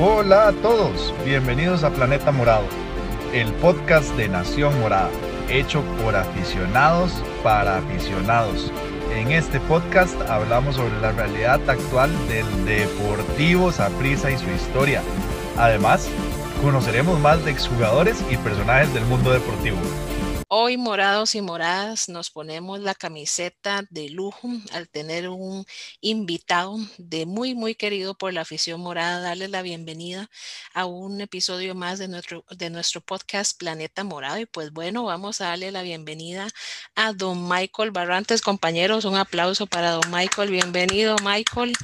Hola a todos, bienvenidos a Planeta Morado, el podcast de Nación Morada, hecho por aficionados para aficionados. En este podcast hablamos sobre la realidad actual del Deportivo Saprissa y su historia. Además, conoceremos más de exjugadores y personajes del mundo deportivo. Hoy, morados y moradas, nos ponemos la camiseta de lujo al tener un invitado de muy, muy querido por la afición morada. Darle la bienvenida a un episodio más de nuestro, de nuestro podcast Planeta Morado. Y pues bueno, vamos a darle la bienvenida a don Michael Barrantes. Compañeros, un aplauso para don Michael. Bienvenido, Michael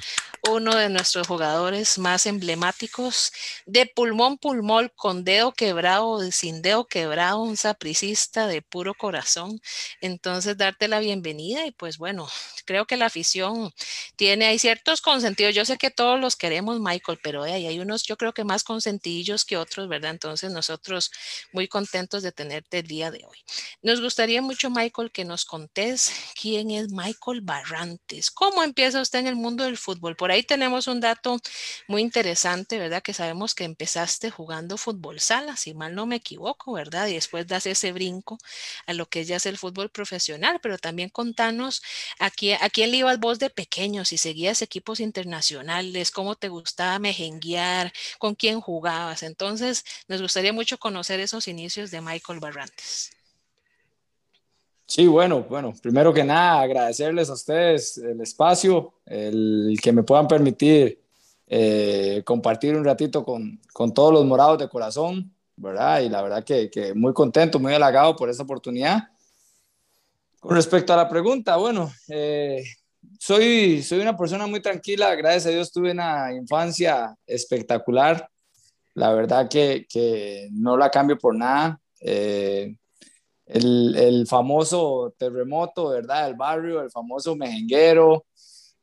uno de nuestros jugadores más emblemáticos, de pulmón pulmón, con dedo quebrado, sin dedo quebrado, un sapricista de puro corazón. Entonces, darte la bienvenida y pues bueno, creo que la afición tiene, hay ciertos consentidos. Yo sé que todos los queremos, Michael, pero hay, hay unos, yo creo que más consentidillos que otros, ¿verdad? Entonces, nosotros muy contentos de tenerte el día de hoy. Nos gustaría mucho, Michael, que nos contés quién es Michael Barrantes. ¿Cómo empieza usted en el mundo del fútbol? Por ahí tenemos un dato muy interesante, ¿verdad? Que sabemos que empezaste jugando fútbol sala, si mal no me equivoco, ¿verdad? Y después das ese brinco a lo que ya es el fútbol profesional, pero también contanos a quién, a quién le ibas vos de pequeño, si seguías equipos internacionales, cómo te gustaba mejenguear, con quién jugabas. Entonces, nos gustaría mucho conocer esos inicios de Michael Barrantes. Sí, bueno, bueno, primero que nada, agradecerles a ustedes el espacio, el que me puedan permitir eh, compartir un ratito con, con, todos los morados de corazón, ¿verdad? Y la verdad que, que, muy contento, muy halagado por esta oportunidad. Con respecto a la pregunta, bueno, eh, soy, soy una persona muy tranquila, gracias a Dios tuve una infancia espectacular, la verdad que, que no la cambio por nada. Eh, el, el, famoso terremoto, ¿verdad? El barrio, el famoso mejenguero,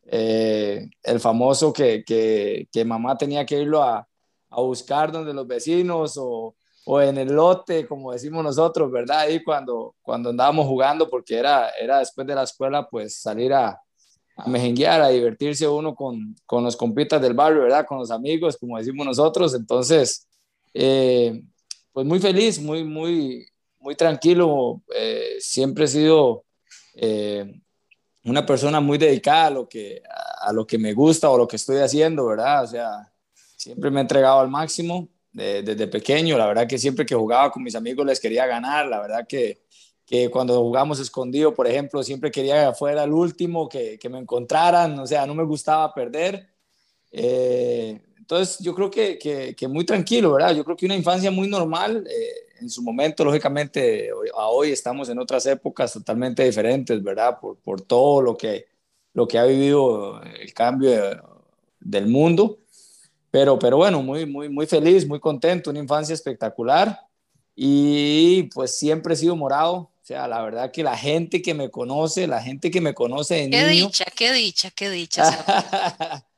eh, el famoso que, que, que, mamá tenía que irlo a, a, buscar donde los vecinos o, o, en el lote, como decimos nosotros, ¿verdad? Ahí cuando, cuando andábamos jugando, porque era, era después de la escuela, pues salir a, a mejenguear, a divertirse uno con, con los compitas del barrio, ¿verdad? Con los amigos, como decimos nosotros. Entonces, eh, pues muy feliz, muy, muy, muy tranquilo, eh, siempre he sido eh, una persona muy dedicada a lo, que, a, lo que me gusta o lo que estoy haciendo, ¿verdad? O sea, siempre me he entregado al máximo desde pequeño, la verdad que siempre que jugaba con mis amigos les quería ganar, la verdad que, que cuando jugamos escondido, por ejemplo, siempre quería que fuera el último, que, que me encontraran, o sea, no me gustaba perder. Eh, entonces, yo creo que, que, que, muy tranquilo, ¿verdad? Yo creo que una infancia muy normal. Eh, en su momento, lógicamente, a hoy estamos en otras épocas totalmente diferentes, ¿verdad? Por, por todo lo que, lo que ha vivido el cambio del mundo. Pero, pero bueno, muy, muy, muy feliz, muy contento, una infancia espectacular. Y pues siempre he sido morado. O sea, la verdad que la gente que me conoce, la gente que me conoce de qué dicha, qué dicha, qué dicha.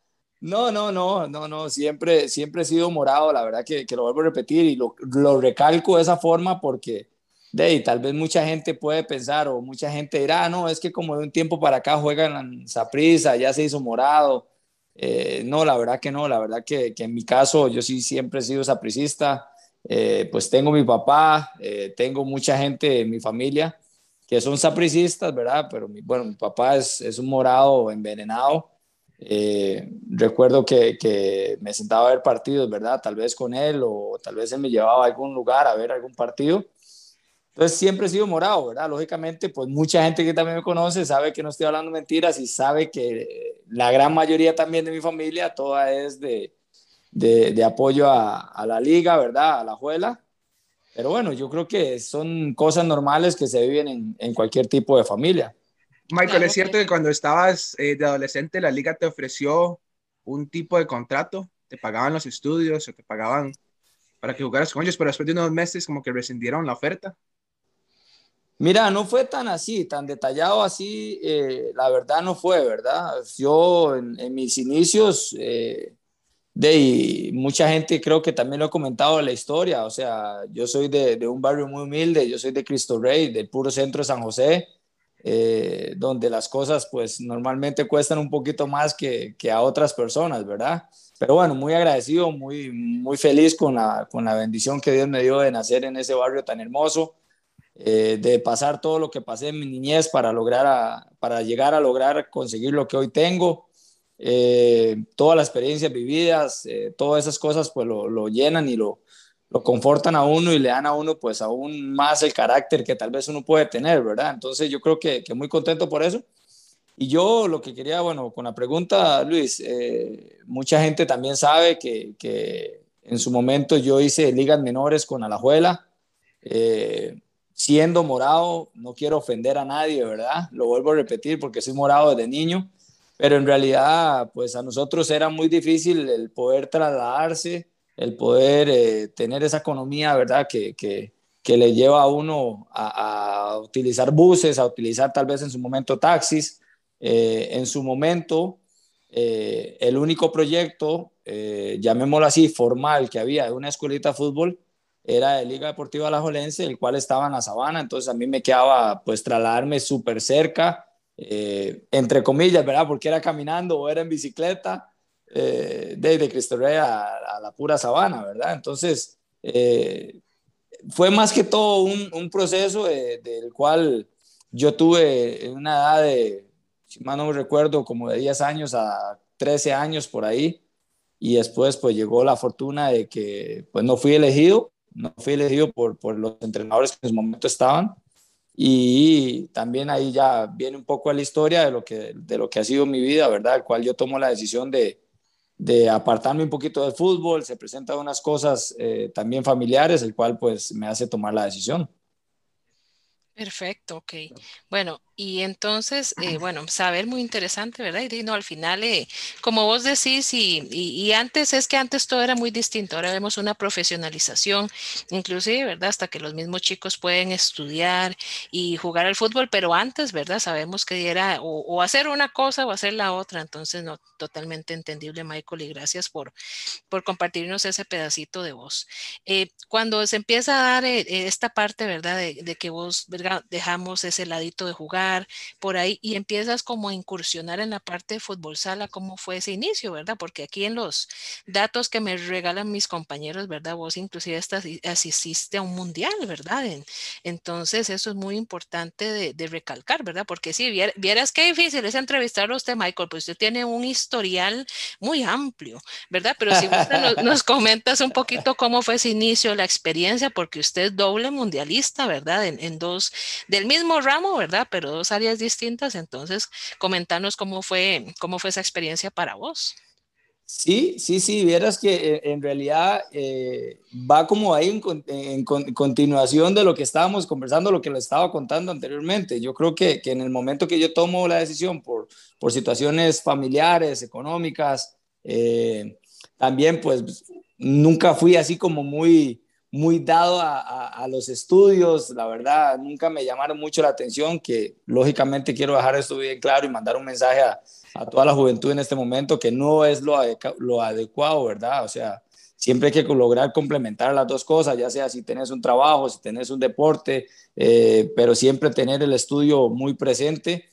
No, no, no, no, no, siempre, siempre he sido morado, la verdad que, que lo vuelvo a repetir y lo, lo, recalco de esa forma porque de ahí, tal vez mucha gente puede pensar o mucha gente dirá, ah, no, es que como de un tiempo para acá juegan en Saprisa, ya se hizo morado. Eh, no, la verdad que no, la verdad que, en mi caso yo sí siempre he sido sapricista, eh, pues tengo mi papá, eh, tengo mucha gente en mi familia que son sapricistas, ¿verdad? Pero mi, bueno, mi papá es, es un morado envenenado. Recuerdo que, que, me sentaba a ver partidos, ¿verdad? Tal vez con él o tal vez él me llevaba a algún lugar a ver algún partido. Entonces siempre he sido morado, ¿verdad? Lógicamente, pues mucha gente que también me conoce sabe que no estoy hablando mentiras y sabe que la gran mayoría también de mi familia, toda es de, de, de apoyo a, a, la liga, ¿verdad? A la juela. Pero bueno, yo creo que son cosas normales que se viven en, en cualquier tipo de familia. Michael, ¿es cierto que cuando estabas eh, de adolescente la liga te ofreció un tipo de contrato? ¿Te pagaban los estudios o te pagaban para que jugaras con ellos? Pero después de unos meses como que rescindieron la oferta. Mira, no fue tan así, tan detallado así, eh, la verdad no fue, ¿verdad? Yo en, mis inicios, eh, de mucha gente creo que también lo he comentado en la historia, o sea, yo soy de, de, un barrio muy humilde, yo soy de Cristo Rey, del puro centro de San José, eh, donde las cosas pues normalmente cuestan un poquito más que, que, a otras personas, ¿verdad? Pero bueno, muy agradecido, muy, muy feliz con la, con la bendición que Dios me dio de nacer en ese barrio tan hermoso, eh, de pasar todo lo que pasé en mi niñez para, lograr para llegar a lograr conseguir lo que hoy tengo. Eh, todas las experiencias vividas, todas esas cosas pues lo, lo llenan y lo, lo confortan a uno y le dan a uno pues aún más el carácter que tal vez uno puede tener, ¿verdad? Entonces yo creo que, que muy contento por eso. Y yo lo que quería, bueno, con la pregunta, Luis, eh, mucha gente también sabe que, que, en su momento yo hice ligas menores con Alajuela. Eh, siendo morado, no quiero ofender a nadie, ¿verdad? Lo vuelvo a repetir porque soy morado desde niño, pero en realidad, pues a nosotros era muy difícil el poder trasladarse el poder eh, tener esa economía, ¿verdad? Que, que, que le lleva a uno a, utilizar buses, a utilizar tal vez en su momento taxis. Eh, en su momento, eh, el único proyecto, llamémoslo así, formal que había de una escuelita de fútbol era de Liga Deportiva Alajuelense, el cual estaba en la sabana, entonces a mí me quedaba pues trasladarme súper cerca, entre comillas, ¿verdad? Porque era caminando o era en bicicleta, eh, desde Cristo Rey a, la pura sabana, ¿verdad? Entonces, eh, fue más que todo un, un proceso del cual yo tuve en una edad de, si mal no recuerdo, como de 10 años a 13 años por ahí, y después pues llegó la fortuna de que pues no fui elegido, no fui elegido por, por los entrenadores que en ese momento estaban, y también ahí ya viene un poco la historia de lo que, de lo que ha sido mi vida, ¿verdad? El cual yo tomo la decisión de, de apartarme un poquito del fútbol, se presentan unas cosas eh, también familiares, el cual pues me hace tomar la decisión. Perfecto, ok. Bueno, y entonces, eh, bueno, saber muy interesante, ¿verdad? Y no, al final, eh, como vos decís, y, y, antes es que antes todo era muy distinto, ahora vemos una profesionalización, inclusive, ¿verdad? Hasta que los mismos chicos pueden estudiar y jugar al fútbol, pero antes, ¿verdad? Sabemos que era o, o hacer una cosa o hacer la otra, entonces, no, totalmente entendible, Michael, y gracias por, por compartirnos ese pedacito de voz. Eh, cuando se empieza a dar eh, esta parte, ¿verdad? De, de que vos, ¿verdad? Dejamos ese ladito de jugar por ahí y empiezas como a incursionar en la parte de fútbol sala, ¿cómo fue ese inicio, verdad? Porque aquí en los datos que me regalan mis compañeros, ¿verdad? Vos inclusive estás, asististe a un mundial, ¿verdad? entonces eso es muy importante de, recalcar, ¿verdad? Porque si vieras qué difícil es entrevistarlo a usted, Michael, pues usted tiene un historial muy amplio, ¿verdad? Pero si usted nos, nos comentas un poquito cómo fue ese inicio, la experiencia, porque usted es doble mundialista, ¿verdad? En, en dos, del mismo ramo, ¿verdad? Pero dos áreas distintas, entonces comentanos cómo fue, cómo fue esa experiencia para vos. Sí, sí, sí, vieras que eh, en realidad eh, va como ahí en, en, continuación de lo que estábamos conversando, lo que le estaba contando anteriormente. Yo creo que, que en el momento que yo tomo la decisión por, por situaciones familiares, económicas, eh, también pues nunca fui así como muy, muy dado a, a, los estudios, la verdad, nunca me llamaron mucho la atención, que lógicamente quiero dejar esto bien claro y mandar un mensaje a, a toda la juventud en este momento, que no es lo, lo adecuado, ¿verdad? O sea, siempre hay que lograr complementar las dos cosas, ya sea si tenés un trabajo, si tenés un deporte, eh, pero siempre tener el estudio muy presente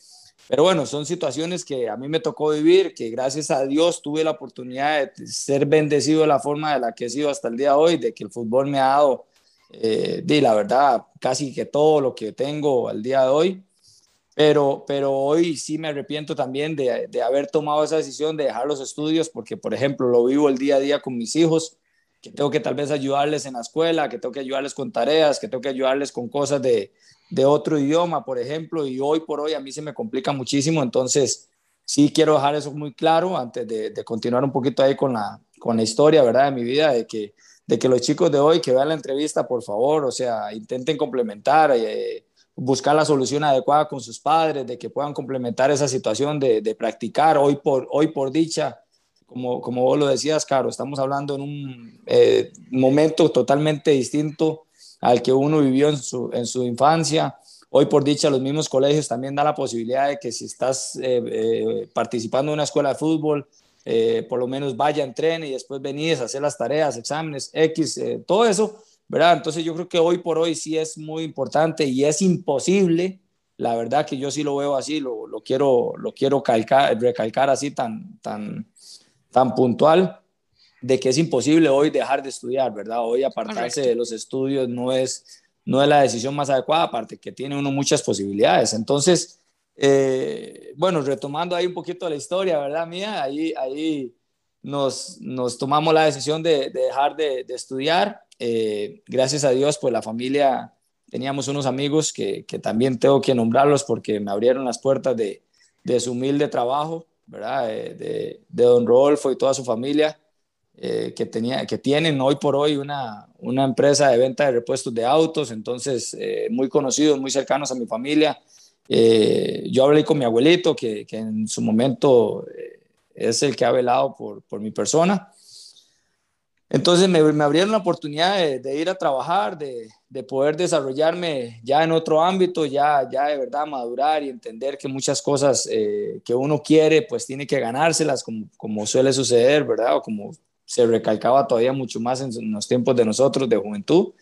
pero bueno, son situaciones que a mí me tocó vivir, que gracias a Dios tuve la oportunidad de ser bendecido de la forma de la que he sido hasta el día de hoy, de que el fútbol me ha dado, eh, de la verdad, casi que todo lo que tengo al día de hoy. Pero, pero hoy sí me arrepiento también de, de haber tomado esa decisión de dejar los estudios, porque, por ejemplo, lo vivo el día a día con mis hijos, que tengo que tal vez ayudarles en la escuela, que tengo que ayudarles con tareas, que tengo que ayudarles con cosas de, de otro idioma, por ejemplo, y hoy por hoy a mí se me complica muchísimo, entonces sí quiero dejar eso muy claro antes de, de continuar un poquito ahí con la, con la historia, ¿verdad? De mi vida, de que, de que los chicos de hoy que vean la entrevista, por favor, o sea, intenten complementar, eh, buscar la solución adecuada con sus padres, de que puedan complementar esa situación de, de practicar hoy por, hoy por dicha. Como, como vos lo decías, Caro, estamos hablando en un eh, momento totalmente distinto al que uno vivió en su, en su infancia. Hoy, por dicha, los mismos colegios también dan la posibilidad de que si estás eh, eh, participando en una escuela de fútbol, eh, por lo menos vaya, entrene y después venís a hacer las tareas, exámenes, X, todo eso, ¿verdad? Entonces yo creo que hoy por hoy sí es muy importante y es imposible, la verdad que yo sí lo veo así, lo, lo quiero, lo quiero calcar, recalcar así tan, tan, tan puntual de que es imposible hoy dejar de estudiar, ¿verdad? Hoy apartarse de los estudios no es, no es la decisión más adecuada, aparte que tiene uno muchas posibilidades. Entonces, eh, bueno, retomando ahí un poquito la historia, ¿verdad? Mía, ahí, ahí nos, nos tomamos la decisión de, dejar de, estudiar. Eh, gracias a Dios, pues la familia, teníamos unos amigos que, que, también tengo que nombrarlos porque me abrieron las puertas de, de su humilde trabajo, Eh, de, don Rodolfo y toda su familia. Eh, que, tenía, que tienen hoy por hoy una, una empresa de venta de repuestos de autos, entonces eh, muy conocidos, muy cercanos a mi familia. Yo hablé con mi abuelito, que, que en su momento es el que ha velado por, por mi persona. Entonces me, me, abrieron la oportunidad de, ir a trabajar, de, de, poder desarrollarme ya en otro ámbito, ya, ya de verdad madurar y entender que muchas cosas que uno quiere, pues tiene que ganárselas, como, como suele suceder, ¿verdad? O como se recalcaba todavía mucho más en, los tiempos de nosotros de juventud.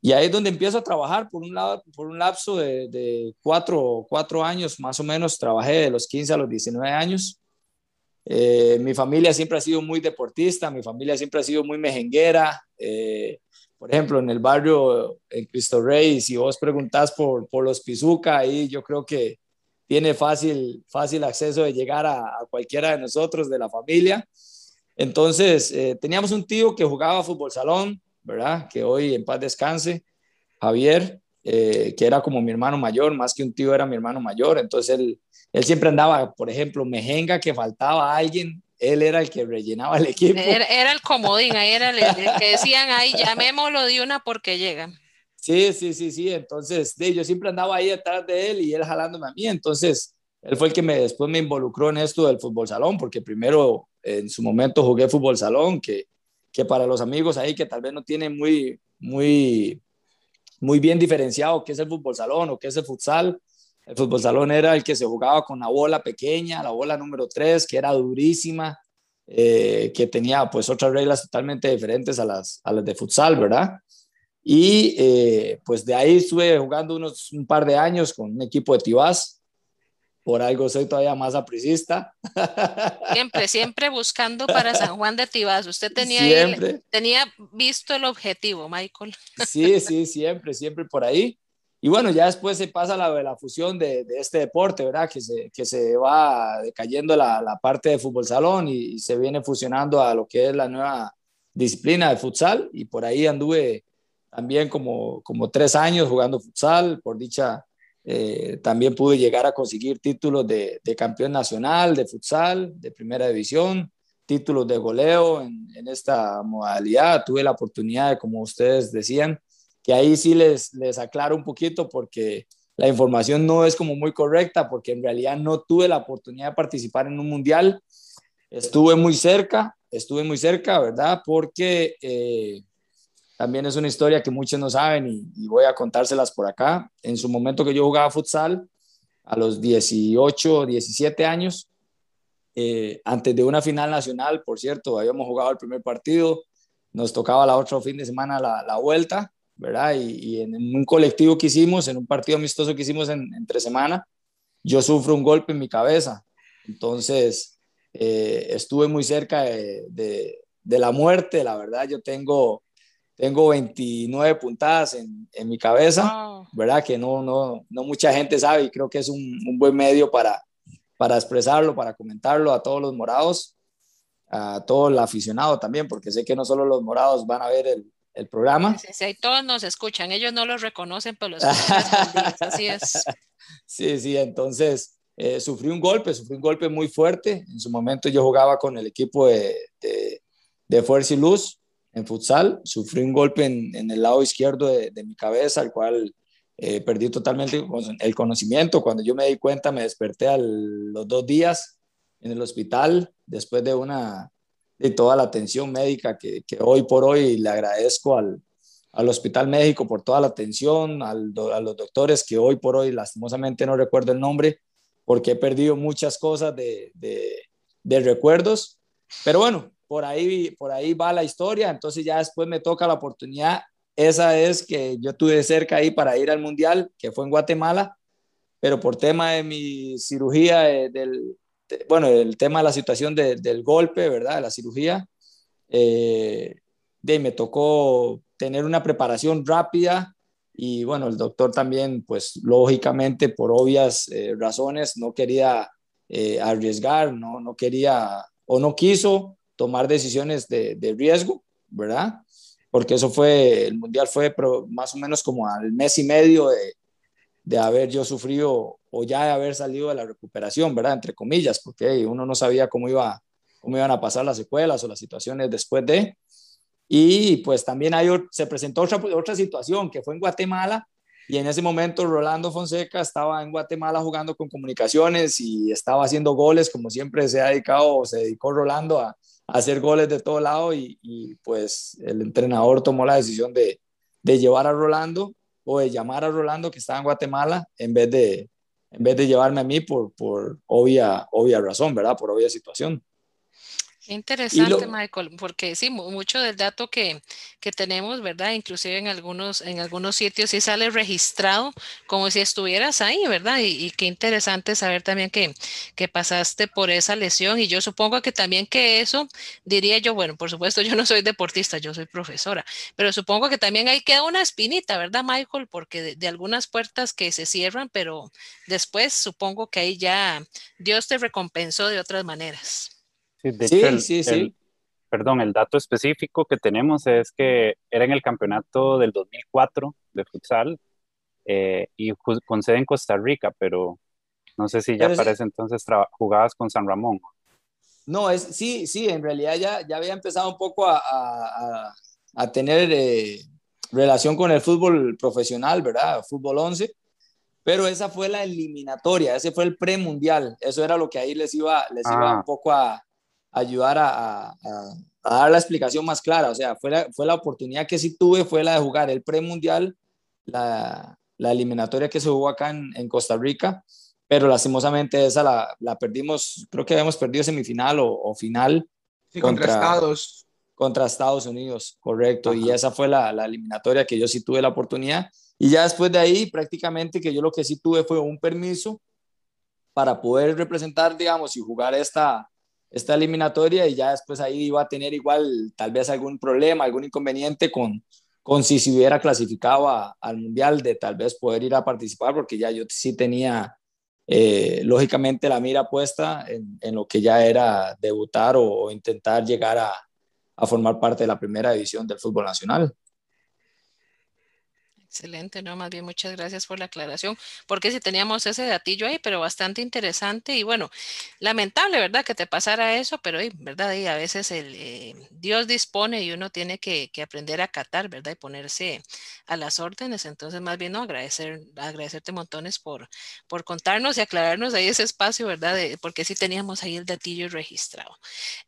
Y ahí es donde empiezo a trabajar por un, lado, por un lapso de, de cuatro, cuatro, años más o menos. Trabajé de los 15 a los 19 años. Eh, mi familia siempre ha sido muy deportista, mi familia siempre ha sido muy mejenguera. Eh, por ejemplo, en el barrio en Cristo Rey, si vos preguntás por, por los Pizuca, ahí yo creo que tiene fácil, fácil acceso de llegar a, cualquiera de nosotros de la familia. Entonces, eh, teníamos un tío que jugaba fútbol salón, ¿verdad? Que hoy en paz descanse, Javier, eh, que era como mi hermano mayor, más que un tío era mi hermano mayor. Entonces, él, él siempre andaba, por ejemplo, mejenga que faltaba alguien, él era el que rellenaba el equipo. Era, el comodín, ahí era el, que decían, ahí llamémoslo de una porque llegan. Sí, sí, sí, sí. Entonces, de, yo siempre andaba ahí detrás de él y él jalándome a mí. Entonces, él fue el que me, después me involucró en esto del fútbol salón, porque primero en su momento jugué fútbol salón, que, que para los amigos ahí que tal vez no tienen muy, muy, muy bien diferenciado qué es el fútbol salón o qué es el futsal, el fútbol salón era el que se jugaba con la bola pequeña, la bola número 3, que era durísima, eh, que tenía pues otras reglas totalmente diferentes a las, a las de futsal, ¿verdad? Y eh, pues de ahí estuve jugando unos un par de años con un equipo de Tibás, por algo soy todavía más apricista. Siempre, siempre buscando para San Juan de Tibás. Usted tenía, tenía visto el objetivo, Michael. Sí, sí, siempre, siempre por ahí. Y bueno, ya después se pasa la, la fusión de, de, este deporte, ¿verdad? Que se, que se va decayendo la, la parte de fútbol salón y, y, se viene fusionando a lo que es la nueva disciplina de futsal. Y por ahí anduve también como, como tres años jugando futsal. Por dicha, eh, también pude llegar a conseguir títulos de, campeón nacional, de futsal, de primera división, títulos de goleo en, esta modalidad. Tuve la oportunidad de, como ustedes decían, que ahí sí les, les aclaro un poquito porque la información no es como muy correcta, porque en realidad no tuve la oportunidad de participar en un mundial. Estuve muy cerca, estuve muy cerca, ¿verdad? Porque eh, también es una historia que muchos no saben y, voy a contárselas por acá. En su momento que yo jugaba futsal, a los 18, 17 años, eh, antes de una final nacional, por cierto, habíamos jugado el primer partido, nos tocaba la otra fin de semana la, la vuelta, ¿verdad? Y, en, un colectivo que hicimos, en un partido amistoso que hicimos en, entre semana, yo sufro un golpe en mi cabeza. Entonces, eh, estuve muy cerca de, de, de, la muerte, la verdad, yo tengo tengo 29 puntadas en, en mi cabeza, ¿verdad? Que no, no, no mucha gente sabe y creo que es un, un, buen medio para, para expresarlo, para comentarlo a todos los morados, a todo el aficionado también, porque sé que no solo los morados van a ver el, el programa. Sí, sí, todos nos escuchan, ellos no los reconocen, pero los escuchan, así es. Sí, sí, entonces eh, sufrí un golpe, sufrí un golpe muy fuerte. En su momento yo jugaba con el equipo de, de, de Fuerza y Luz, en futsal. Sufrí un golpe en, el lado izquierdo de, mi cabeza, al cual eh, perdí totalmente el conocimiento. Cuando yo me di cuenta, me desperté a los dos días en el hospital, después de una de toda la atención médica que, hoy por hoy le agradezco al, al Hospital México por toda la atención, al, a los doctores que hoy por hoy lastimosamente no recuerdo el nombre, porque he perdido muchas cosas de, de recuerdos. Pero bueno, por ahí, por ahí va la historia, entonces ya después me toca la oportunidad, esa es que yo tuve cerca ahí para ir al Mundial, que fue en Guatemala, pero por tema de mi cirugía, del, bueno, el tema de la situación del golpe, ¿verdad? De la cirugía, eh, de, me tocó tener una preparación rápida y bueno, el doctor también, pues lógicamente por obvias eh, razones, no quería eh, arriesgar, no, no quería o no quiso tomar decisiones de, riesgo, ¿verdad? Porque eso fue, el mundial fue más o menos como al mes y medio de, de haber yo sufrido o ya de haber salido de la recuperación, ¿verdad? Entre comillas, porque uno no sabía cómo, iba, cómo iban a pasar las secuelas o las situaciones después de. Y pues también hay, se presentó otra, otra situación que fue en Guatemala y en ese momento Rolando Fonseca estaba en Guatemala jugando con comunicaciones y estaba haciendo goles como siempre se ha dedicado, se dedicó Rolando a, hacer goles de todo lado y, pues el entrenador tomó la decisión de, de llevar a Rolando o de llamar a Rolando que estaba en Guatemala en vez de, en vez de llevarme a mí por, por obvia, obvia razón, ¿verdad? Por obvia situación. Interesante, Michael, porque sí, mucho del dato que, que, tenemos, ¿verdad? Inclusive en algunos, en algunos sitios sí sale registrado como si estuvieras ahí, ¿verdad? Y, qué interesante saber también que, que, pasaste por esa lesión. Y yo supongo que también que eso, diría yo, bueno, por supuesto, yo no soy deportista, yo soy profesora, pero supongo que también ahí queda una espinita, ¿verdad, Michael? Porque de, de algunas puertas que se cierran, pero después supongo que ahí ya Dios te recompensó de otras maneras. Sí, de hecho, sí, sí, perdón, el dato específico que tenemos es que era en el campeonato del 2004 de futsal eh, y con sede en Costa Rica, pero no sé si ya parece entonces jugabas con San Ramón. No, es, sí, sí, en realidad ya, ya había empezado un poco a, a, a tener eh, relación con el fútbol profesional, ¿verdad? Fútbol 11, pero esa fue la eliminatoria, ese fue el premundial, eso era lo que ahí les iba, les iba ah. un poco a, ayudar a, dar la explicación más clara. O sea, fue la, fue la oportunidad que sí tuve, fue la de jugar el premundial, la, la eliminatoria que se jugó acá en, Costa Rica, pero lastimosamente esa la, la, perdimos, creo que habíamos perdido semifinal o, final. contra, Estados. Contra Estados Unidos, correcto. Y esa fue la, la eliminatoria que yo sí tuve la oportunidad. Y ya después de ahí, prácticamente que yo lo que sí tuve fue un permiso para poder representar, digamos, y jugar esta, esta eliminatoria y ya después ahí iba a tener igual tal vez algún problema, algún inconveniente con, con si se hubiera clasificado al Mundial de tal vez poder ir a participar, porque ya yo sí tenía eh, lógicamente la mira puesta en, en, lo que ya era debutar o, intentar llegar a, a formar parte de la primera división del fútbol nacional. Excelente, no, más bien muchas gracias por la aclaración, porque si teníamos ese datillo ahí, pero bastante interesante y bueno, lamentable, ¿verdad? Que te pasara eso, pero, ¿verdad? Y a veces el, eh, Dios dispone y uno tiene que, que, aprender a acatar, ¿verdad? Y ponerse a las órdenes, entonces más bien, no, agradecer, agradecerte montones por, por contarnos y aclararnos ahí ese espacio, ¿verdad? De, porque sí teníamos ahí el datillo registrado.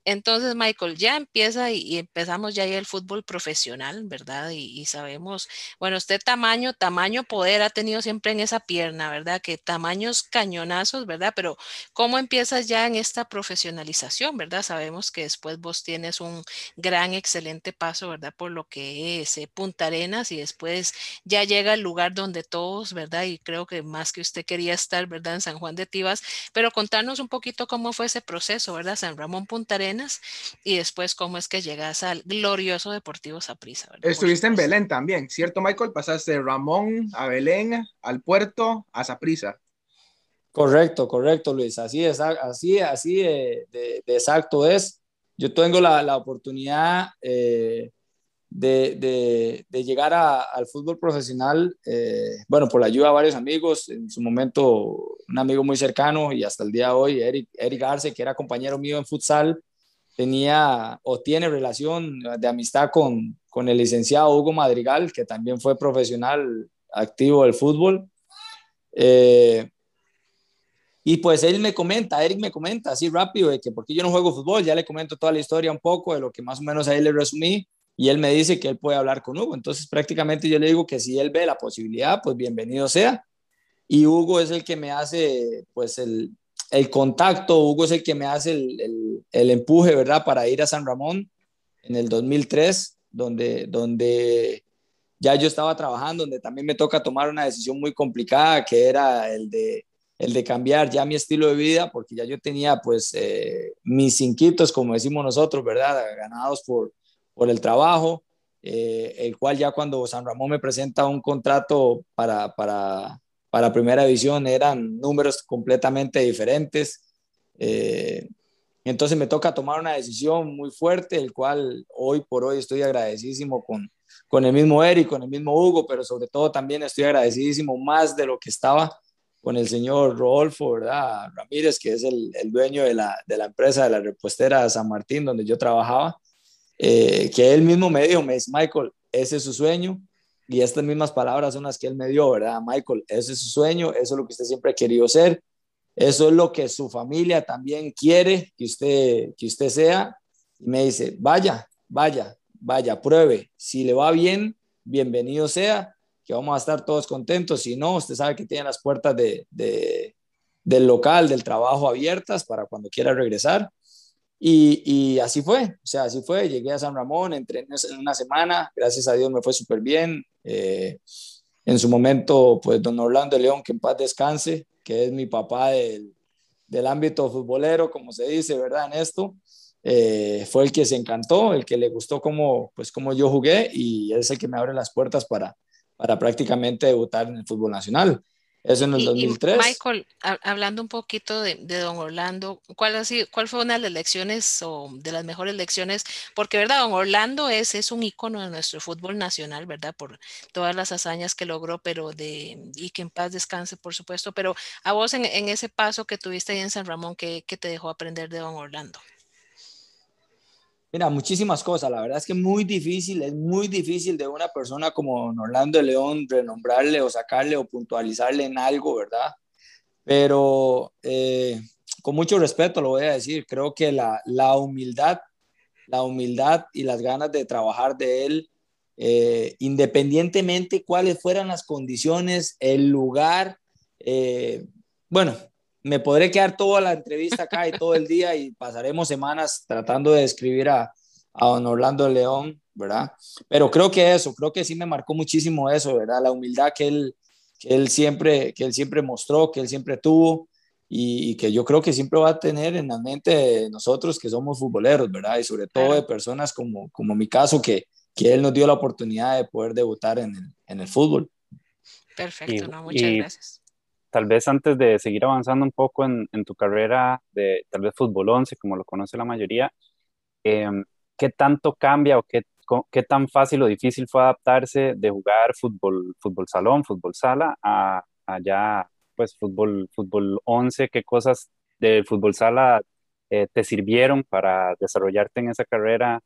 Entonces, Michael, ya empieza y, empezamos ya ahí el fútbol profesional, ¿verdad? Y, y sabemos, bueno, usted tamaño, tamaño poder ha tenido siempre en esa pierna, ¿verdad? Que tamaños cañonazos, ¿verdad? Pero ¿cómo empiezas ya en esta profesionalización, ¿verdad? Sabemos que después vos tienes un gran, excelente paso, ¿verdad? Por lo que es eh, Punta Arenas y después ya llega el lugar donde todos, ¿verdad? Y creo que más que usted quería estar, ¿verdad? En San Juan de Tibas, pero contarnos un poquito cómo fue ese proceso, ¿verdad? San Ramón Punta Arenas y después cómo es que llegas al glorioso Deportivo Saprissa, ¿verdad? Estuviste en Belén también, ¿cierto, Michael? Pasaste de Ramón a Belén, al puerto, a Saprisa. Correcto, correcto, Luis. Así es, así, así de, exacto es. Yo tengo la, la oportunidad eh, de, de, llegar al fútbol profesional, eh, bueno, por la ayuda de varios amigos, en su momento un amigo muy cercano y hasta el día de hoy, Eric, Eric Arce, que era compañero mío en futsal, tenía o tiene relación de amistad con, con el licenciado Hugo Madrigal, que también fue profesional activo del fútbol. Eh, y pues él me comenta, Eric me comenta así rápido de que porque yo no juego fútbol, ya le comento toda la historia un poco de lo que más o menos ahí le resumí y él me dice que él puede hablar con Hugo. Entonces prácticamente yo le digo que si él ve la posibilidad, pues bienvenido sea. Y Hugo es el que me hace pues el, el contacto, Hugo es el que me hace el, el, el empuje, ¿verdad? Para ir a San Ramón en el 2003 donde, donde ya yo estaba trabajando, donde también me toca tomar una decisión muy complicada, que era el de, el de cambiar ya mi estilo de vida, porque ya yo tenía pues eh, mis inquitos, como decimos nosotros, ¿verdad? Ganados por, por el trabajo, eh, el cual ya cuando San Ramón me presenta un contrato para, para, para primera división eran números completamente diferentes. Eh, entonces me toca tomar una decisión muy fuerte, el cual hoy por hoy estoy agradecidísimo con, con el mismo Eric, con el mismo Hugo, pero sobre todo también estoy agradecidísimo más de lo que estaba con el señor Rodolfo, ¿verdad? Ramírez, que es el, dueño de la, de la, empresa de la repostera San Martín, donde yo trabajaba, eh, que él mismo me dijo, me dice, Michael, ese es su sueño, y estas mismas palabras son las que él me dio, ¿verdad? Michael, ese es su sueño, eso es lo que usted siempre ha querido ser, eso es lo que su familia también quiere que usted, que usted sea. Y me dice, vaya, vaya, vaya, pruebe. Si le va bien, bienvenido sea, que vamos a estar todos contentos. Si no, usted sabe que tiene las puertas de, del local, del trabajo abiertas para cuando quiera regresar. Y, y, así fue, o sea, así fue. Llegué a San Ramón, entré en una semana, gracias a Dios me fue súper bien. Eh, en su momento, pues don Orlando León, que en paz descanse, que es mi papá del, del ámbito futbolero, como se dice, ¿verdad? En esto, eh, fue el que se encantó, el que le gustó cómo, pues, cómo yo jugué y es el que me abre las puertas para, para prácticamente debutar en el fútbol nacional. Eso en el 2003. Michael, hablando un poquito de, don Orlando, ¿cuál, ha sido, ¿cuál fue una de las lecciones o de las mejores lecciones? Porque, ¿verdad? Don Orlando es, es un ícono de nuestro fútbol nacional, ¿verdad? Por todas las hazañas que logró, pero de, y que en paz descanse, por supuesto. Pero a vos en, en ese paso que tuviste ahí en San Ramón, ¿qué, qué te dejó aprender de don Orlando? Mira, muchísimas cosas. La verdad es que muy difícil, es muy difícil de una persona como Orlando León renombrarle o sacarle o puntualizarle en algo, ¿verdad? Pero eh, con mucho respeto lo voy a decir. Creo que la, la, humildad, la humildad y las ganas de trabajar de él, eh, independientemente cuáles fueran las condiciones, el lugar, eh, bueno, me podré quedar toda la entrevista acá y todo el día y pasaremos semanas tratando de describir a, a don Orlando León, ¿verdad? Pero creo que eso, creo que sí me marcó muchísimo eso, ¿verdad? La humildad que él, que él, siempre, que él siempre mostró, que él siempre tuvo y, que yo creo que siempre va a tener en la mente de nosotros que somos futboleros, ¿verdad? Y sobre todo de personas como, como mi caso, que, que él nos dio la oportunidad de poder debutar en el, en el fútbol. Perfecto, no, muchas gracias tal vez antes de seguir avanzando un poco en, tu carrera de tal vez fútbol 11, como lo conoce la mayoría, em, ¿qué tanto cambia o qué, qué tan fácil o difícil fue adaptarse de jugar fútbol, fútbol salón, fútbol sala, a, ya pues fútbol, fútbol 11? ¿Qué cosas del fútbol sala eh, te sirvieron para desarrollarte en esa carrera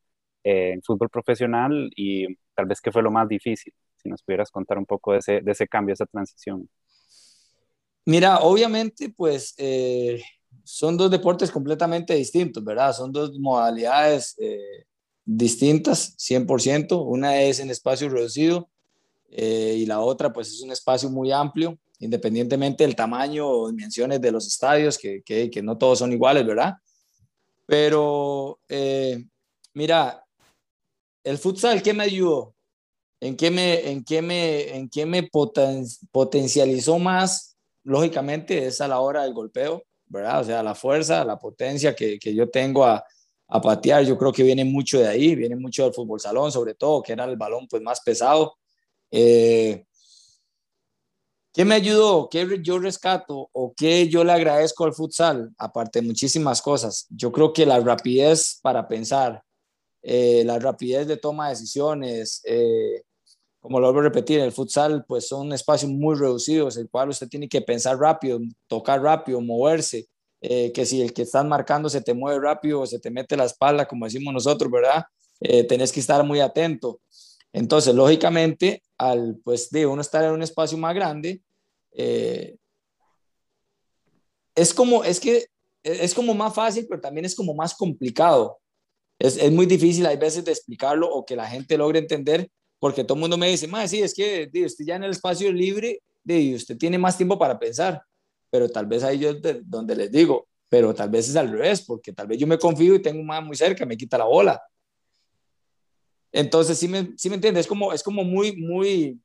eh, en fútbol profesional y tal vez qué fue lo más difícil? Si nos pudieras contar un poco de ese, de ese cambio, esa transición. Mira, obviamente, pues eh, son dos deportes completamente distintos, ¿verdad? Son dos modalidades eh, distintas, 100%. Una es en espacio reducido eh, y la otra, pues es un espacio muy amplio, independientemente del tamaño o dimensiones de los estadios, que, que, no todos son iguales, ¿verdad? Pero, mira, el futsal, ¿qué me ayudó? ¿En qué me, en qué me, en qué me potencializó más? Lógicamente es a la hora del golpeo, ¿verdad? O sea, la fuerza, la potencia que, que yo tengo a, a, patear, yo creo que viene mucho de ahí, viene mucho del fútbol salón, sobre todo, que era el balón pues más pesado. Eh, ¿Qué me ayudó? ¿Qué yo rescato? ¿O qué yo le agradezco al futsal? Aparte de muchísimas cosas. Yo creo que la rapidez para pensar, eh, la rapidez de toma de decisiones, eh, como lo vuelvo a repetir, el futsal pues son espacios muy reducidos, el cual usted tiene que pensar rápido, tocar rápido, moverse, eh, que si el que estás marcando se te mueve rápido o se te mete la espalda, como decimos nosotros, ¿verdad? Eh, tenés que estar muy atento. Entonces, lógicamente, al pues de uno estar en un espacio más grande, eh, es como, es que es como más fácil, pero también es como más complicado. Es, es muy difícil hay veces de explicarlo o que la gente logre entender porque todo el mundo me dice, más sí, es que usted ya en el espacio libre, de, usted tiene más tiempo para pensar, pero tal vez ahí yo donde les digo, pero tal vez es al revés, porque tal vez yo me confío y tengo un más muy cerca, me quita la bola. entonces, sí me, sí me entiendes, es como, es como muy, muy,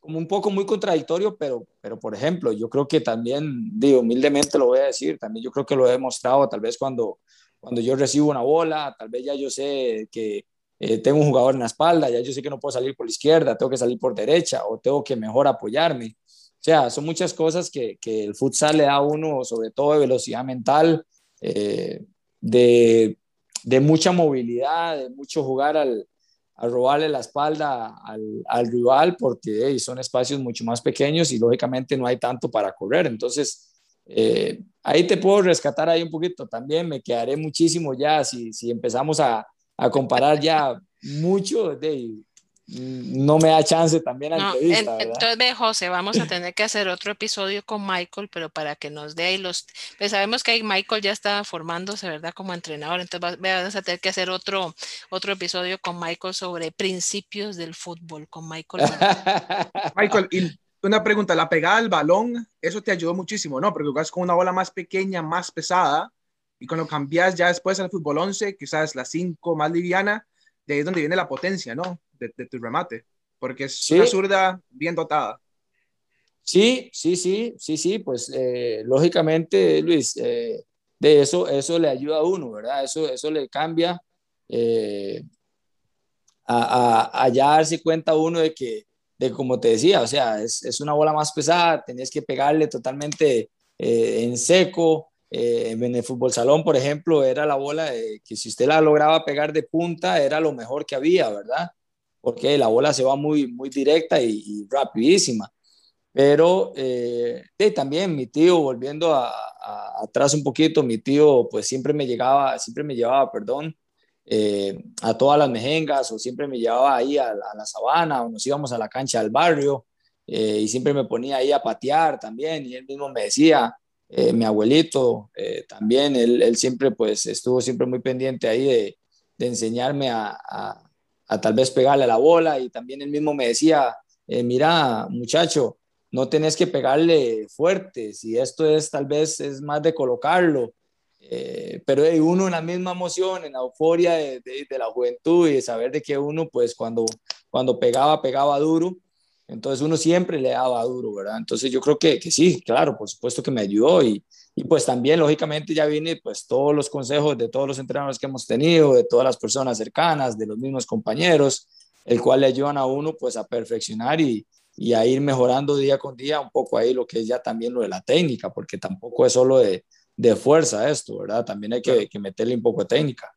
como un poco muy contradictorio, pero, pero por ejemplo, yo creo que también, digo, humildemente lo voy a decir, también yo creo que lo he demostrado, tal vez cuando, cuando yo recibo una bola, tal vez ya yo sé que eh, tengo un jugador en la espalda, ya yo sé que no puedo salir por la izquierda, tengo que salir por derecha o tengo que mejor apoyarme. O sea, son muchas cosas que, que el futsal le da a uno, sobre todo de velocidad mental, eh, de, de mucha movilidad, de mucho jugar al, a robarle la espalda al, rival porque son espacios mucho más pequeños y lógicamente no hay tanto para correr. Entonces, eh, ahí te puedo rescatar ahí un poquito. También me quedaré muchísimo ya si, si empezamos a, a comparar ya mucho de no me da chance también a no, entrevista. entonces, ve, José, vamos a tener que hacer otro episodio con Michael, pero para que nos dé ahí los. Pues sabemos que Michael ya está formándose, ¿verdad? Como entrenador, entonces vamos a tener que hacer otro, otro episodio con Michael sobre principios del fútbol, con Michael. Michael, y una pregunta: la pegada al balón, eso te ayudó muchísimo, ¿no? Porque jugas con una bola más pequeña, más pesada, y cuando cambias ya después al fútbol 11, quizás la 5 más liviana, de ahí es donde viene la potencia, ¿no? de, tu remate, porque es una zurda bien dotada. Sí, sí, sí, sí, sí, pues eh, lógicamente, Luis, eh, de eso, eso le ayuda a uno, ¿verdad? Eso, eso le cambia eh, a, a, ya darse cuenta uno de que, de como te decía, o sea, es, es una bola más pesada, tenés que pegarle totalmente en seco. En el fútbol salón, por ejemplo, era la bola que si usted la lograba pegar de punta, era lo mejor que había, ¿verdad? porque la bola se va muy, muy directa y, rapidísima. Pero eh, también mi tío, volviendo a, atrás un poquito, mi tío pues siempre me llegaba, siempre me llevaba, perdón, eh, a todas las mejengas o siempre me llevaba ahí a, la sabana o nos íbamos a la cancha del barrio eh, y siempre me ponía ahí a patear también y él mismo me decía, eh, mi abuelito también, él, siempre pues estuvo siempre muy pendiente ahí de, enseñarme a, a tal vez pegarle a la bola y también él mismo me decía, eh, mira muchacho, no tenés que pegarle fuerte, si esto es tal vez es más de colocarlo, eh, pero hay uno en la misma emoción, en la euforia de, de, la juventud y de saber de que uno pues cuando, cuando pegaba, pegaba duro, entonces uno siempre le daba duro, ¿verdad? Entonces yo creo que, que sí, claro, por supuesto que me ayudó y, y pues también, lógicamente, ya viene pues todos los consejos de todos los entrenadores que hemos tenido, de todas las personas cercanas, de los mismos compañeros, el cual le ayudan a uno pues a perfeccionar y, y a ir mejorando día con día un poco ahí lo que es ya también lo de la técnica, porque tampoco es solo de, de fuerza esto, ¿verdad? También hay que, que meterle un poco de técnica.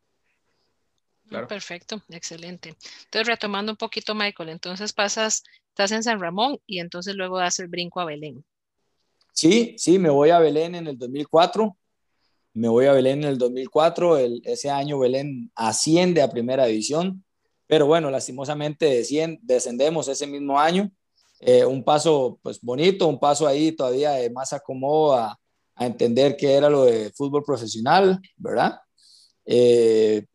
Claro. Perfecto, excelente. Entonces, retomando un poquito, Michael, entonces pasas, estás en San Ramón y entonces luego das el brinco a Belén. Sí, sí, me voy a Belén en el 2004. Me voy a Belén en el 2004. El, ese año Belén asciende a primera división, pero bueno, lastimosamente descendemos ese mismo año. Eh, un paso pues bonito, un paso ahí todavía de más acomodo a, entender qué era lo de fútbol profesional, ¿verdad? Eh,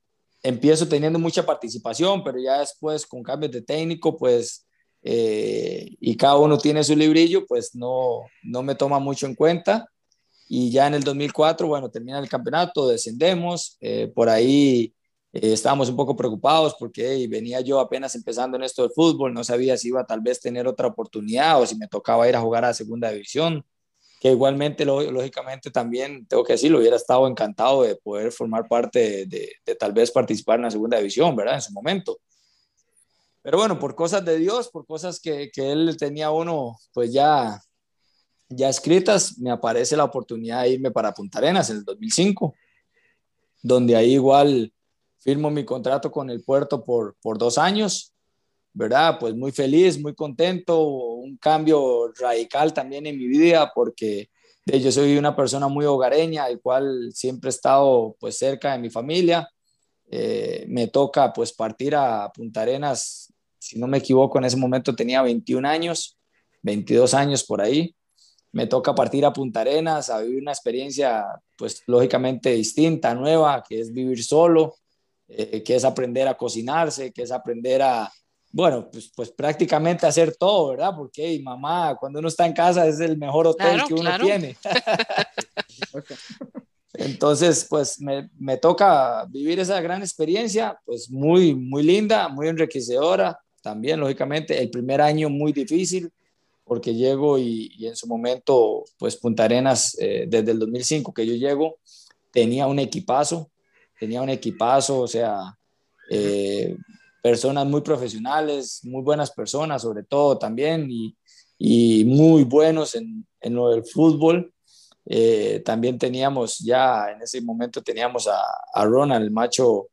empiezo teniendo mucha participación, pero ya después con cambios de técnico, pues eh, y cada uno tiene su librillo, pues no, no me toma mucho en cuenta. Y ya en el 2004, bueno, termina el campeonato, descendemos, eh, por ahí eh, estábamos un poco preocupados porque venía yo apenas empezando en esto del fútbol, no sabía si iba tal vez tener otra oportunidad o si me tocaba ir a jugar a segunda división, que igualmente, lógicamente también, tengo que decirlo, hubiera estado encantado de poder formar parte de, de tal vez participar en la segunda división, ¿verdad? En su momento. Pero bueno, por cosas de Dios, por cosas que, que él tenía uno, pues ya, ya escritas, me aparece la oportunidad de irme para Punta Arenas en el 2005, donde ahí igual firmo mi contrato con el puerto por, por dos años, ¿verdad? Pues muy feliz, muy contento, un cambio radical también en mi vida porque yo soy una persona muy hogareña, el cual siempre he estado pues cerca de mi familia. Eh, me toca pues partir a Punta Arenas si no me equivoco, en ese momento tenía 21 años, 22 años por ahí. Me toca partir a Punta Arenas a vivir una experiencia, pues lógicamente distinta, nueva, que es vivir solo, eh, que es aprender a cocinarse, que es aprender a, bueno, pues, pues prácticamente hacer todo, ¿verdad? Porque mamá, cuando uno está en casa es el mejor hotel que uno tiene. Entonces, pues me, me, toca vivir esa gran experiencia, pues muy, muy linda, muy enriquecedora. También, lógicamente, el primer año muy difícil, porque llego y, en su momento, pues Punta Arenas, eh, desde el 2005 que yo llego, tenía un equipazo, tenía un equipazo, o sea, eh, personas muy profesionales, muy buenas personas sobre todo también, y, y muy buenos en, en, lo del fútbol. Eh, también teníamos ya, en ese momento teníamos a, a Ronald, el macho,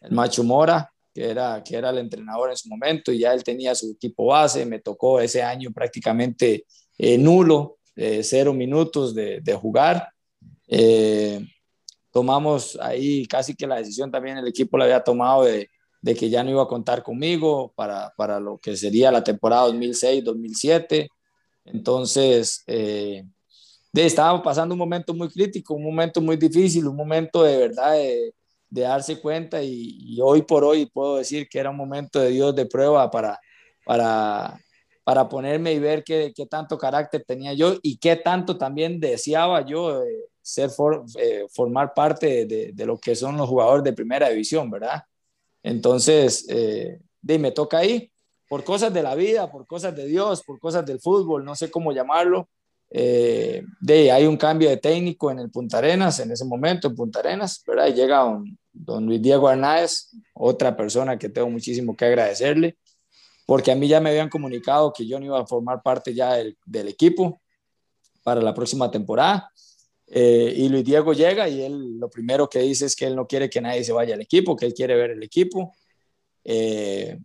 el macho Mora, que era, que era el entrenador en su momento, y ya él tenía su equipo base, me tocó ese año prácticamente eh, nulo, cero minutos de, de jugar. Eh, tomamos ahí casi que la decisión también el equipo la había tomado de, de que ya no iba a contar conmigo para, para lo que sería la temporada 2006-2007. Entonces, eh, estábamos pasando un momento muy crítico, un momento muy difícil, un momento de verdad de, darse cuenta y, hoy por hoy puedo decir que era un momento de Dios de prueba para, para, para ponerme y ver qué, qué tanto carácter tenía yo y qué tanto también deseaba yo eh, ser eh, formar parte de, de, lo que son los jugadores de primera división, ¿verdad? Entonces, eh, me toca ahí, por cosas de la vida, por cosas de Dios, por cosas del fútbol, no sé cómo llamarlo. Eh, de, hay un cambio de técnico en el Punta Arenas, en ese momento en Punta Arenas, ¿verdad? Y llega don, don Luis Diego Arnáez, otra persona que tengo muchísimo que agradecerle, porque a mí ya me habían comunicado que yo no iba a formar parte ya del, del equipo para la próxima temporada. Eh, y Luis Diego llega y él lo primero que dice es que él no quiere que nadie se vaya al equipo, que él quiere ver el equipo, eh,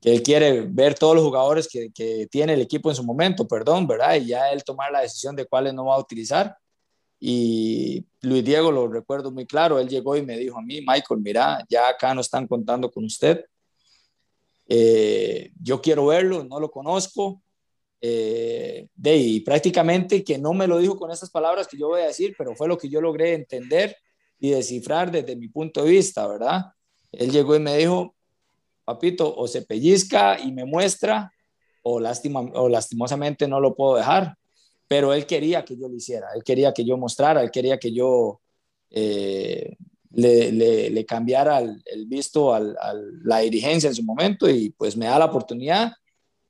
que él quiere ver todos los jugadores que, tiene el equipo en su momento, perdón, ¿verdad? Y ya él tomar la decisión de cuáles no va a utilizar. Y Luis Diego lo recuerdo muy claro, él llegó y me dijo a mí, Michael, mira, ya acá no están contando con usted. Eh, yo quiero verlo, no lo conozco, eh, de, y prácticamente que no me lo dijo con estas palabras que yo voy a decir, pero fue lo que yo logré entender y descifrar desde mi punto de vista, ¿verdad? Él llegó y me dijo, papito, o se pellizca y me muestra, o, lástima, o lastimosamente no lo puedo dejar, pero él quería que yo lo hiciera, él quería que yo mostrara, él quería que yo eh, le, le, cambiara el, visto a la dirigencia en su momento y pues me da la oportunidad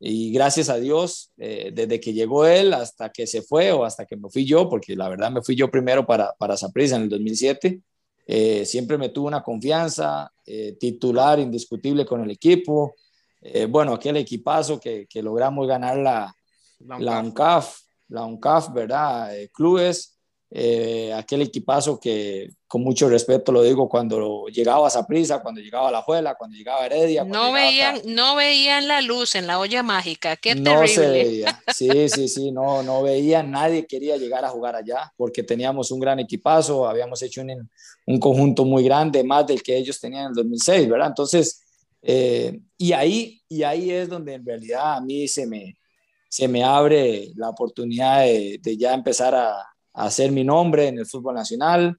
y gracias a Dios, eh, desde que llegó él hasta que se fue o hasta que me fui yo, porque la verdad me fui yo primero para, para Saprissa en el 2007, eh, siempre me tuvo una confianza, eh, titular indiscutible con el equipo. bueno, aquel equipazo que, que logramos ganar la, la UNCAF, la UNCAF, ¿verdad? clubes, aquel equipazo que, con mucho respeto lo digo, cuando llegaba a prisa, cuando llegaba a la Juela, cuando llegaba a Heredia. No veían, no veían la luz en la olla mágica, qué no terrible. Se veía. Sí, sí, sí, no, no veía, nadie quería llegar a jugar allá porque teníamos un gran equipazo, habíamos hecho un, un conjunto muy grande, más del que ellos tenían en el 2006, ¿verdad? Entonces, eh, y, ahí, y ahí es donde en realidad a mí se me, se me abre la oportunidad de, de ya empezar a hacer mi nombre en el fútbol nacional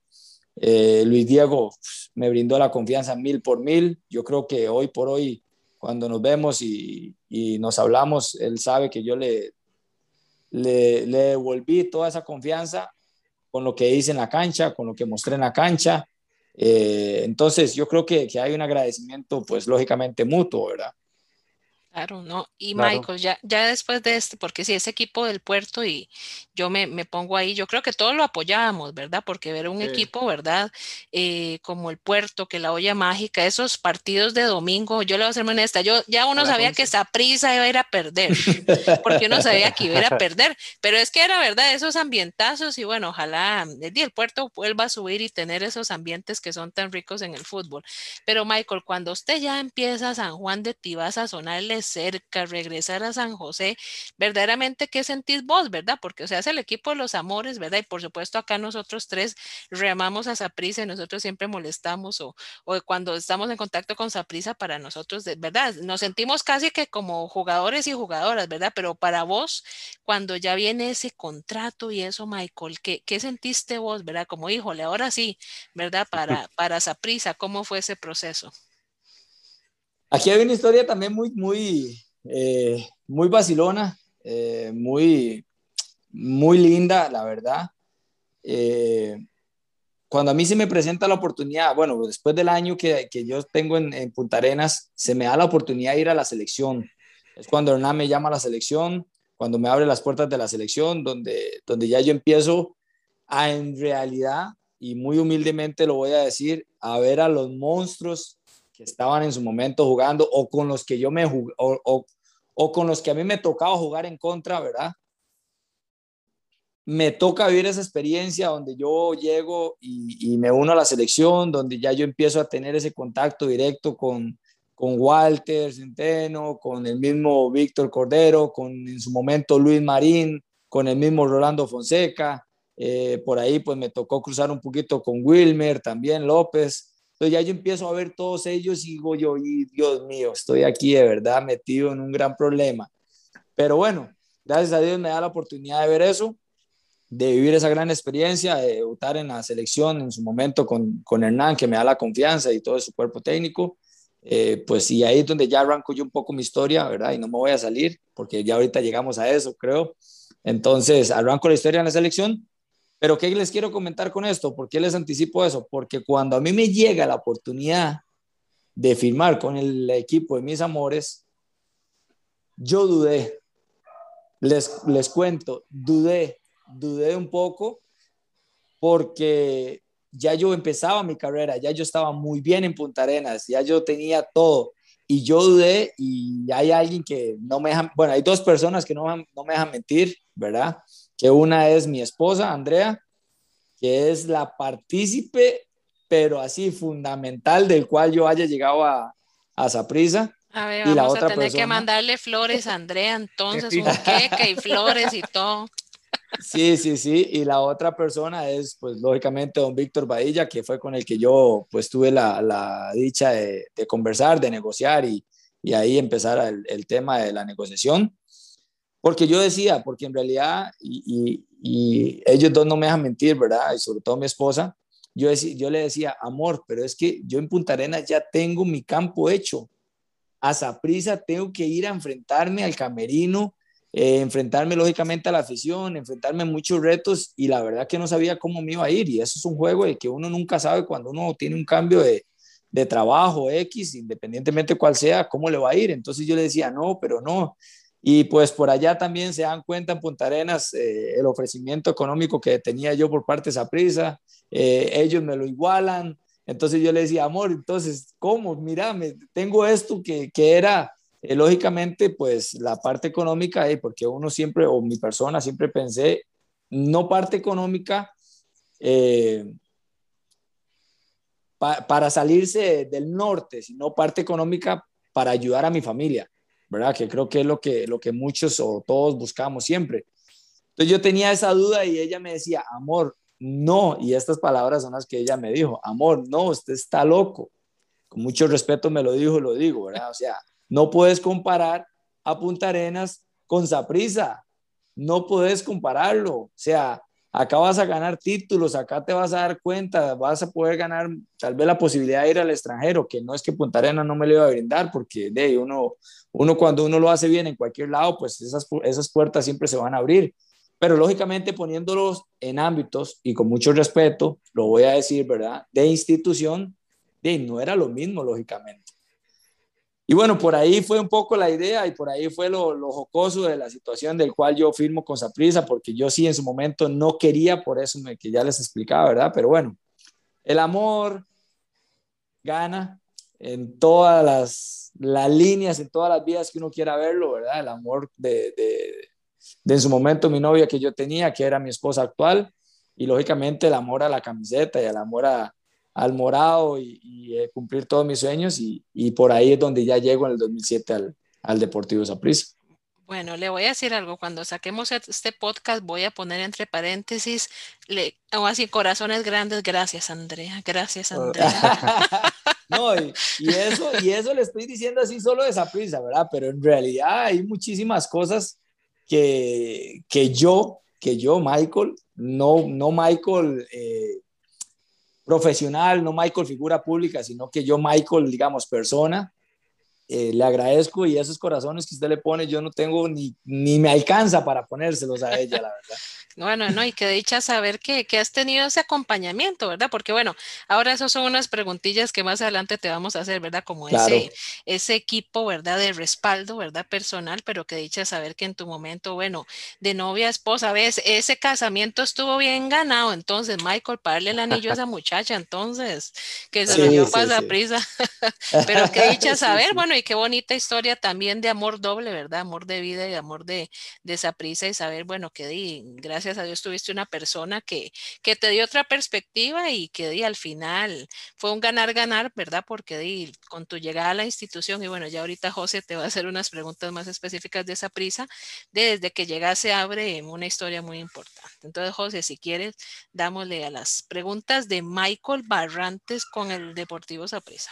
eh, Luis Diego pues, me brindó la confianza mil por mil. Yo creo que hoy por hoy, cuando nos vemos y, nos hablamos, él sabe que yo le, le, devolví toda esa confianza con lo que hice en la cancha, con lo que mostré en la cancha. Eh, entonces, yo creo que, que hay un agradecimiento, pues lógicamente mutuo, ¿verdad? Claro, ¿no? Y Michael, ya, ya después de este, porque si ese equipo del puerto y yo me, me, pongo ahí, yo creo que todos lo apoyábamos, ¿verdad? Porque ver un equipo, ¿verdad? Eh, como el puerto, que la olla mágica, esos partidos de domingo, yo le voy a ser honesta, yo ya uno sabía que esa prisa iba a ir a perder, porque uno sabía que iba a ir a perder, pero es que era verdad, esos ambientazos y bueno, ojalá el día el puerto vuelva a subir y tener esos ambientes que son tan ricos en el fútbol. Pero Michael, cuando usted ya empieza San Juan de Tibas a sonarle cerca, regresar a San José, verdaderamente, ¿qué sentís vos, verdad? Porque, o sea, es el equipo de los amores, ¿verdad? Y por supuesto, acá nosotros tres reamamos a Saprisa y nosotros siempre molestamos o, o cuando estamos en contacto con Saprisa, para nosotros, verdad, nos sentimos casi que como jugadores y jugadoras, ¿verdad? Pero para vos, cuando ya viene ese contrato y eso, Michael, ¿qué, qué sentiste vos, verdad? Como, híjole, ahora sí, ¿verdad? Para, para Saprisa, ¿cómo fue ese proceso? Aquí hay una historia también muy, muy, eh, muy vacilona, eh, muy, muy linda, la verdad. Eh, cuando a mí se me presenta la oportunidad, bueno, después del año que, que yo tengo en, en, Punta Arenas, se me da la oportunidad de ir a la selección. Es cuando Hernán me llama a la selección, cuando me abre las puertas de la selección, donde, donde ya yo empiezo a en realidad, y muy humildemente lo voy a decir, a ver a los monstruos estaban en su momento jugando o con los que yo me o, o, o con los que a mí me tocaba jugar en contra, ¿verdad? me toca vivir esa experiencia donde yo llego y, me uno a la selección, donde ya yo empiezo a tener ese contacto directo con, con Walter Centeno, con el mismo Víctor Cordero, con en su momento Luis Marín, con el mismo Rolando Fonseca. Eh, por ahí pues me tocó cruzar un poquito con Wilmer, también López. Entonces ya yo empiezo a ver todos ellos y digo yo, y Dios mío, estoy aquí de verdad metido en un gran problema. Pero bueno, gracias a Dios me da la oportunidad de ver eso de vivir esa gran experiencia, de debutar en la selección en su momento con, con Hernán, que me da la confianza y todo su cuerpo técnico, eh, pues y ahí es donde ya arranco yo un poco mi historia, ¿verdad? Y no me voy a salir, porque ya ahorita llegamos a eso, creo. Entonces, arranco la historia en la selección, pero ¿qué les quiero comentar con esto? ¿Por qué les anticipo eso? Porque cuando a mí me llega la oportunidad de firmar con el equipo de mis amores, yo dudé. Les, les cuento, dudé, dudé un poco porque ya yo empezaba mi carrera, ya yo estaba muy bien en Punta Arenas, ya yo tenía todo y yo dudé y hay alguien que no me deja, bueno, hay dos personas que no, no me dejan mentir, ¿verdad? Que una es mi esposa, Andrea, que es la partícipe, pero así fundamental del cual yo haya llegado a, a Saprisa. A ver, y vamos a tener que mandarle flores a Andrea, entonces un queque y flores y todo. Sí, sí, sí. Y la otra persona es, pues, lógicamente, don Víctor Badilla, que fue con el que yo, pues, tuve la, la dicha de, de, conversar, de negociar y, y ahí empezar el, el, tema de la negociación. Porque yo decía, porque en realidad, y, y, y, ellos dos no me dejan mentir, ¿verdad? Y sobre todo mi esposa, yo, decía, yo le decía, amor, pero es que yo en Punta Arenas ya tengo mi campo hecho. A Saprisa tengo que ir a enfrentarme al camerino eh, enfrentarme lógicamente a la afición, enfrentarme a muchos retos y la verdad que no sabía cómo me iba a ir y eso es un juego de que uno nunca sabe cuando uno tiene un cambio de, de trabajo X, independientemente cuál sea, cómo le va a ir. Entonces yo le decía, no, pero no. Y pues por allá también se dan cuenta en Punta Arenas eh, el ofrecimiento económico que tenía yo por parte de esa prisa, eh, ellos me lo igualan. Entonces yo le decía, amor, entonces, ¿cómo? Mira, me, tengo esto que, que era eh, lógicamente, pues la parte económica, porque uno siempre, o mi persona siempre pensé, no parte económica eh, para salirse del norte, sino parte económica para ayudar a mi familia, ¿verdad? Que creo que es lo que, lo que muchos o todos buscamos siempre. Entonces yo tenía esa duda y ella me decía, amor, no, y estas palabras son las que ella me dijo, amor, no, usted está loco. Con mucho respeto me lo dijo, lo digo, ¿verdad? O sea, no puedes comparar a Punta Arenas con Saprisa. No puedes compararlo. O sea, acá vas a ganar títulos, acá te vas a dar cuenta, vas a poder ganar tal vez la posibilidad de ir al extranjero, que no es que Punta Arenas no me lo iba a brindar, porque de uno, uno cuando uno lo hace bien en cualquier lado, pues esas, esas puertas siempre se van a abrir. Pero lógicamente poniéndolos en ámbitos, y con mucho respeto, lo voy a decir, ¿verdad? De institución, de, no era lo mismo, lógicamente. Y bueno, por ahí fue un poco la idea y por ahí fue lo, lo jocoso de la situación del cual yo firmo con Saprisa, porque yo sí en su momento no quería, por eso me, que ya les explicaba, ¿verdad? Pero bueno, el amor gana en todas las, las líneas, en todas las vías que uno quiera verlo, ¿verdad? El amor de, de, de en su momento mi novia que yo tenía, que era mi esposa actual, y lógicamente el amor a la camiseta y el amor a, al morado y, eh, cumplir todos mis sueños y, y, por ahí es donde ya llego en el 2007 al, al Deportivo Saprissa. Bueno, le voy a decir algo. Cuando saquemos este podcast, voy a poner entre paréntesis, le, o así, corazones grandes. Gracias, Andrea. Gracias, oh. Andrea. no, y, y, eso, y eso le estoy diciendo así solo de Saprissa, ¿verdad? Pero en realidad hay muchísimas cosas que, que yo, que yo, Michael, no, no Michael. Eh, profesional, no Michael figura pública, sino que yo Michael, digamos, persona, eh, le agradezco y esos corazones que usted le pone, yo no tengo ni, ni me alcanza para ponérselos a ella, la verdad. Bueno, no, y que dicha saber que, que, has tenido ese acompañamiento, ¿verdad? Porque bueno, ahora esas son unas preguntillas que más adelante te vamos a hacer, ¿verdad? Como ese, ese equipo, ¿verdad? De respaldo, ¿verdad? Personal, pero que dicha saber que en tu momento, bueno, de novia, esposa, ves, ese casamiento estuvo bien ganado, entonces, Michael, para darle el anillo a esa muchacha, entonces, que se lo dio pasa prisa, pero que dicha saber, bueno, y qué bonita historia también de amor doble, ¿verdad? Amor de vida y amor de, de esa prisa y saber, bueno, que di, gracias gracias a Dios tuviste una persona que, que te dio otra perspectiva y que di, al final fue un ganar-ganar, ¿verdad? Porque di, con tu llegada a la institución, y bueno, ya ahorita José te va a hacer unas preguntas más específicas de esa prisa, desde que llegase abre una historia muy importante. Entonces, José, si quieres, dámosle a las preguntas de Michael Barrantes con el Deportivo Saprissa.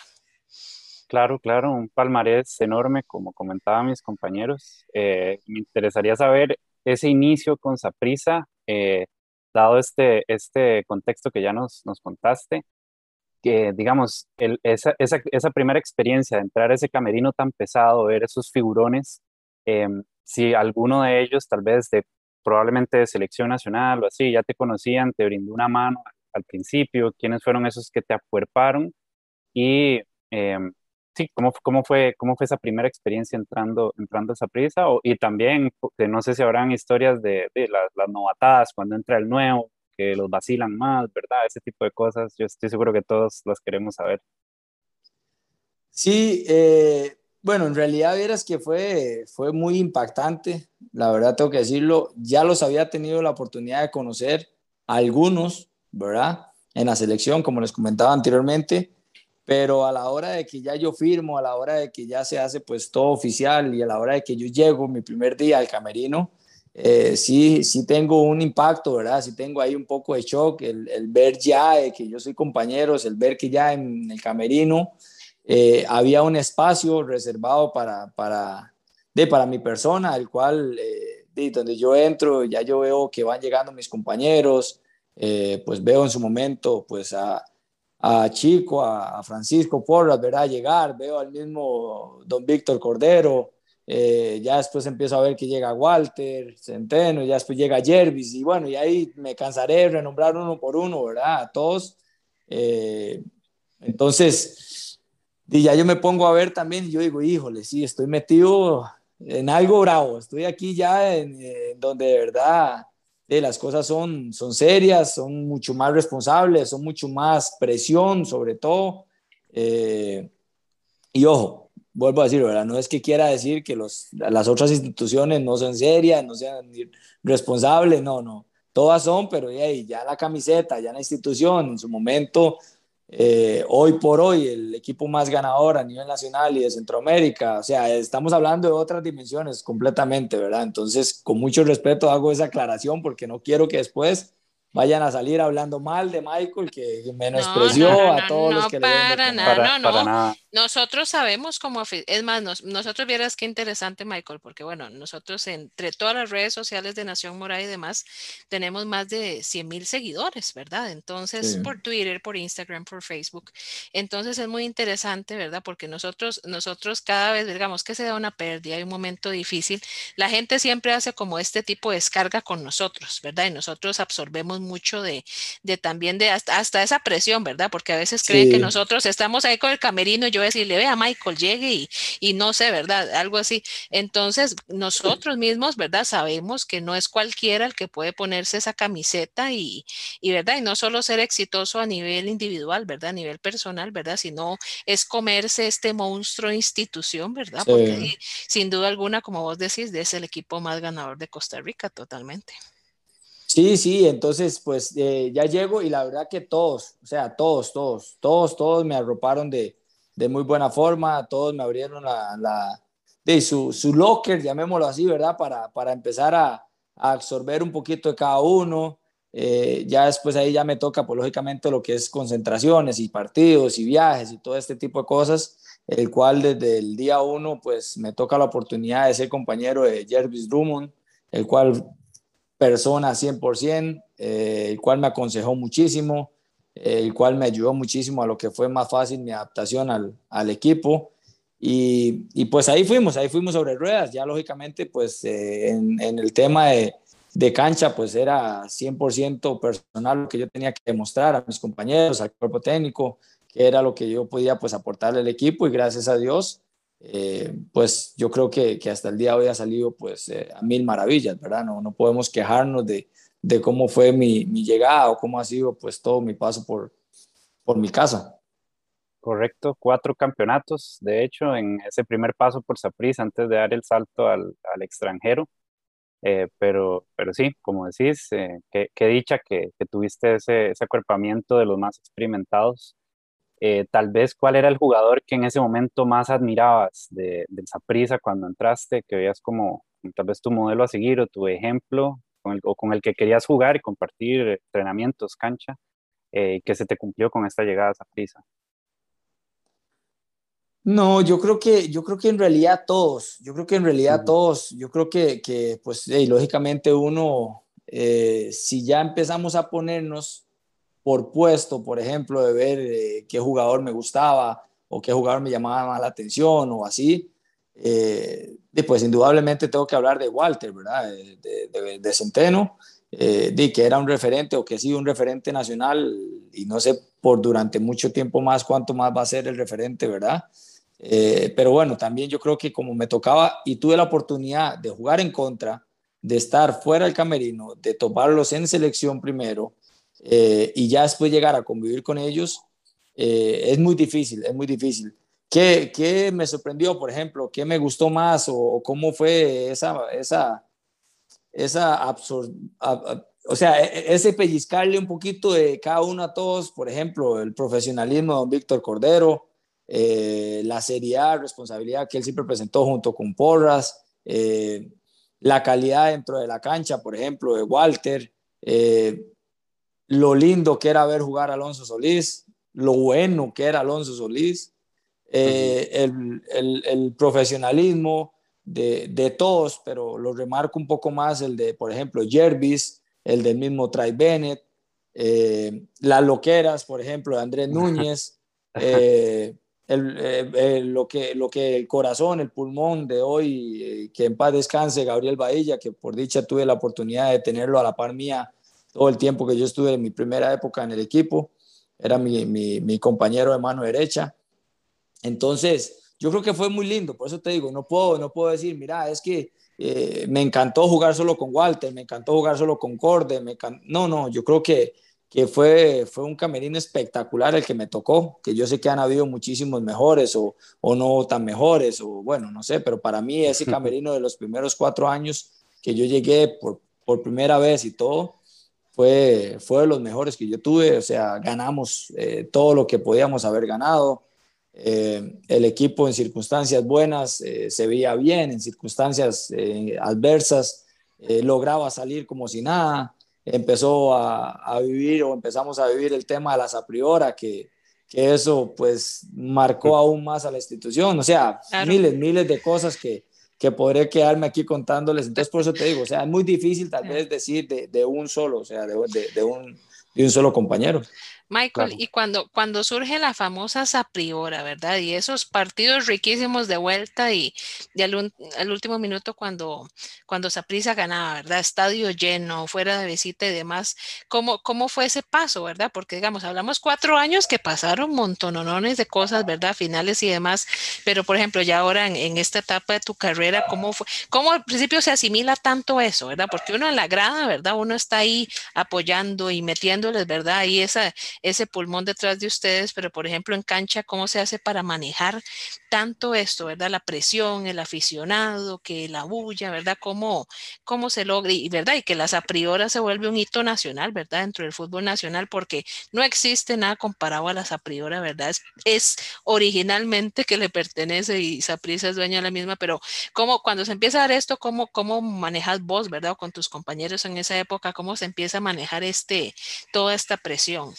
Claro, claro, un palmarés enorme, como comentaban mis compañeros. Eh, me interesaría saber ese inicio con Saprisa, eh, dado este, este contexto que ya nos, nos contaste, que digamos, esa, esa, esa, primera experiencia de entrar a ese camerino tan pesado, ver esos figurones, em, si alguno de ellos tal vez de probablemente de selección nacional o así, ya te conocían, te brindó una mano al principio, quiénes fueron esos que te acuerparon y em, sí, ¿cómo, cómo, fue, ¿cómo fue esa primera experiencia entrando, entrando a esa prisa? y también, no sé si habrán historias de, de las, las, novatadas cuando entra el nuevo, que los vacilan más, ¿verdad? Ese tipo de cosas. Yo estoy seguro que todos las queremos saber. Sí, eh, bueno, en realidad vieras que fue, fue muy impactante, la verdad tengo que decirlo. Ya los había tenido la oportunidad de conocer algunos, ¿verdad? En la selección, como les comentaba anteriormente pero a la hora de que ya yo firmo, a la hora de que ya se hace pues todo oficial y a la hora de que yo llego mi primer día al camerino, eh, sí, sí tengo un impacto, ¿verdad? Sí tengo ahí un poco de shock, el, ver ya que yo soy compañeros, el ver que ya en el camerino eh, había un espacio reservado para, para, de, para mi persona, el cual, eh, de, donde yo entro, ya yo veo que van llegando mis compañeros, pues veo en su momento pues a a Chico, a, Francisco Porras, ¿verdad? Llegar, veo al mismo don Víctor Cordero, eh, ya después empiezo a ver que llega Walter, Centeno, ya después llega Jervis, y bueno, y ahí me cansaré de renombrar uno por uno, ¿verdad? A todos. Eh, entonces, y ya yo me pongo a ver también, y yo digo, híjole, sí, estoy metido en algo bravo, estoy aquí ya en, en donde de verdad las cosas son, son serias, son mucho más responsables, son mucho más presión sobre todo. Eh, y ojo, vuelvo a decir, ¿verdad? no es que quiera decir que los, las otras instituciones no son serias, no sean responsables, no, no. Todas son, pero ya la camiseta, ya la institución, en su momento eh, hoy por hoy el equipo más ganador a nivel nacional y de Centroamérica. O sea, estamos hablando de otras dimensiones completamente, ¿verdad? Entonces, con mucho respeto hago esa aclaración porque no quiero que después vayan a salir hablando mal de Michael, que menospreció a todos los que para nada, no, no. Nosotros sabemos cómo, es más, nosotros vieras qué interesante, Michael, porque bueno, nosotros entre todas las redes sociales de Nación Moral y demás, tenemos más de 100 mil seguidores, ¿verdad? Entonces, por Twitter, por Instagram, por Facebook. Entonces, es muy interesante, ¿verdad? Porque nosotros, nosotros cada vez, digamos que se da una pérdida, hay un momento difícil, la gente siempre hace como este tipo de descarga con nosotros, ¿verdad? Y nosotros absorbemos mucho de, de también de hasta, hasta, esa presión, ¿verdad? Porque a veces creen que nosotros estamos ahí con el camerino y yo decirle, vea Michael, llegue y, y no sé, ¿verdad? Algo así. Entonces, nosotros mismos, ¿verdad? Sabemos que no es cualquiera el que puede ponerse esa camiseta y, y, ¿verdad? Y no solo ser exitoso a nivel individual, ¿verdad? A nivel personal, ¿verdad? Sino es comerse este monstruo institución, ¿verdad? Porque sin duda alguna, como vos decís, es el equipo más ganador de Costa Rica, totalmente. Sí, sí, entonces pues eh, ya llego y la verdad que todos, o sea, todos, todos, todos, todos me arroparon de, de muy buena forma, todos me abrieron la, de su, su, locker, llamémoslo así, ¿verdad? Para, para empezar a, a, absorber un poquito de cada uno. Eh, ya después ahí ya me toca, pues lógicamente, lo que es concentraciones y partidos y viajes y todo este tipo de cosas, el cual desde el día uno, pues me toca la oportunidad de ser compañero de Jervis Drummond, el cual persona 100%, eh, el cual me aconsejó muchísimo, el cual me ayudó muchísimo a lo que fue más fácil mi adaptación al, al equipo. Y, y, pues ahí fuimos, ahí fuimos sobre ruedas, ya lógicamente pues eh, en, el tema de, de cancha, pues era 100% personal lo que yo tenía que demostrar a mis compañeros, al cuerpo técnico, que era lo que yo podía pues aportarle al equipo y gracias a Dios, eh, pues yo creo que, que, hasta el día de hoy ha salido pues eh, a mil maravillas, ¿verdad? No, no podemos quejarnos de, de cómo fue mi, mi, llegada o cómo ha sido pues todo mi paso por, por mi casa. Correcto, cuatro campeonatos, de hecho, en ese primer paso por Saprissa antes de dar el salto al, al extranjero. Eh, pero, pero sí, como decís, qué, dicha que, que, tuviste ese, ese acuerpamiento de los más experimentados eh, tal vez cuál era el jugador que en ese momento más admirabas de, de prisa cuando entraste, que veías como tal vez tu modelo a seguir o tu ejemplo con el, o con el que querías jugar y compartir entrenamientos, cancha, eh, que se te cumplió con esta llegada a prisa. No, yo creo que, yo creo que en realidad todos, yo creo que en realidad todos, yo creo que, que pues, lógicamente uno, eh, si ya empezamos a ponernos por puesto, por ejemplo, de ver eh, qué jugador me gustaba o qué jugador me llamaba más la atención o así. Eh, pues indudablemente tengo que hablar de Walter, ¿verdad? De, Centeno, eh, de que era un referente o que ha sido un referente nacional y no sé por durante mucho tiempo más cuánto más va a ser el referente, ¿verdad? Eh, pero bueno, también yo creo que como me tocaba y tuve la oportunidad de jugar en contra, de estar fuera del camerino, de toparlos en selección primero, eh, y ya después llegar a convivir con ellos, eh, es muy difícil, es muy difícil. ¿Qué, ¿Qué, me sorprendió, por ejemplo? ¿Qué me gustó más o, cómo fue esa, esa, esa absor o sea, e, e, ese pellizcarle un poquito de cada uno a todos, por ejemplo, el profesionalismo de don Víctor Cordero, eh, la seriedad, responsabilidad que él siempre presentó junto con Porras, la calidad dentro de la cancha, por ejemplo, de Walter, lo lindo que era ver jugar a Alonso Solís, lo bueno que era Alonso Solís, eh, el, profesionalismo de, todos, pero lo remarco un poco más el de, por ejemplo, Jervis, el del mismo Trai Bennett, eh, las loqueras, por ejemplo, de Andrés Núñez, eh, lo, que, lo que el corazón, el pulmón de hoy, que en paz descanse Gabriel Bahilla, que por dicha tuve la oportunidad de tenerlo a la par mía todo el tiempo que yo estuve en mi primera época en el equipo. Era mi, mi, compañero de mano derecha. Entonces, yo creo que fue muy lindo, por eso te digo, no puedo, no puedo decir, mira, es que eh, me encantó jugar solo con Walter, me encantó jugar solo con Corde, me no, no, yo creo que, que fue, fue un camerino espectacular el que me tocó, que yo sé que han habido muchísimos mejores o, o no tan mejores, o bueno, no sé, pero para mí ese camerino de los primeros cuatro años que yo llegué por, por primera vez y todo, fue, fue de los mejores que yo tuve, o sea, ganamos eh, todo lo que podíamos haber ganado. Eh, el equipo en circunstancias buenas eh, se veía bien, en circunstancias adversas lograba salir como si nada. Empezó a, a, vivir o empezamos a vivir el tema de las a priori, que, que eso pues marcó aún más a la institución. O sea, miles, miles de cosas que, que podré quedarme aquí contándoles. Entonces, por eso te digo, o sea, es muy difícil tal vez decir de, de un solo, o sea, de, de, de, un, de un solo compañero. Michael, y cuando, cuando surge la famosa Sapriora, ¿verdad? Y esos partidos riquísimos de vuelta y, al, último minuto cuando, cuando Saprisa ganaba, ¿verdad? Estadio lleno, fuera de visita y demás, ¿cómo, ¿cómo fue ese paso, ¿verdad? Porque digamos, hablamos cuatro años que pasaron montonones de cosas, ¿verdad? Finales y demás, pero por ejemplo, ya ahora en, esta etapa de tu carrera, ¿cómo fue? ¿Cómo al principio se asimila tanto eso, ¿verdad? Porque uno en la grada, ¿verdad? Uno está ahí apoyando y metiéndoles, ¿verdad? Y esa ese pulmón detrás de ustedes, pero por ejemplo en cancha, ¿cómo se hace para manejar tanto esto, verdad? La presión, el aficionado, que la bulla, ¿verdad? ¿Cómo, cómo se logra? Y, ¿verdad? Y que las a priori se vuelve un hito nacional, ¿verdad? Dentro del fútbol nacional, porque no existe nada comparado a las a priori, ¿verdad? Es, originalmente que le pertenece y Saprisa es dueña de la misma, pero ¿cómo, cuando se empieza a dar esto, cómo, cómo manejas vos, ¿verdad? O con tus compañeros en esa época, ¿cómo se empieza a manejar este, toda esta presión?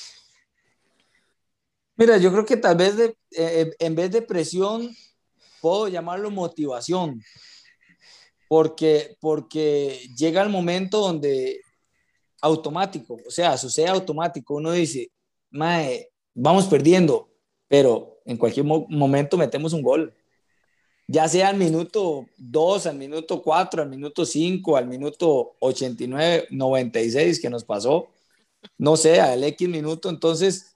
Mira, yo creo que tal vez de, eh, en vez de presión, puedo llamarlo motivación, porque, porque llega el momento donde automático, o sea, sucede automático, uno dice, Mae, vamos perdiendo, pero en cualquier momento metemos un gol. ya sea al minuto 2, al minuto 4, al minuto 5, al minuto 89, 96 que nos pasó, no sé, al X minuto, entonces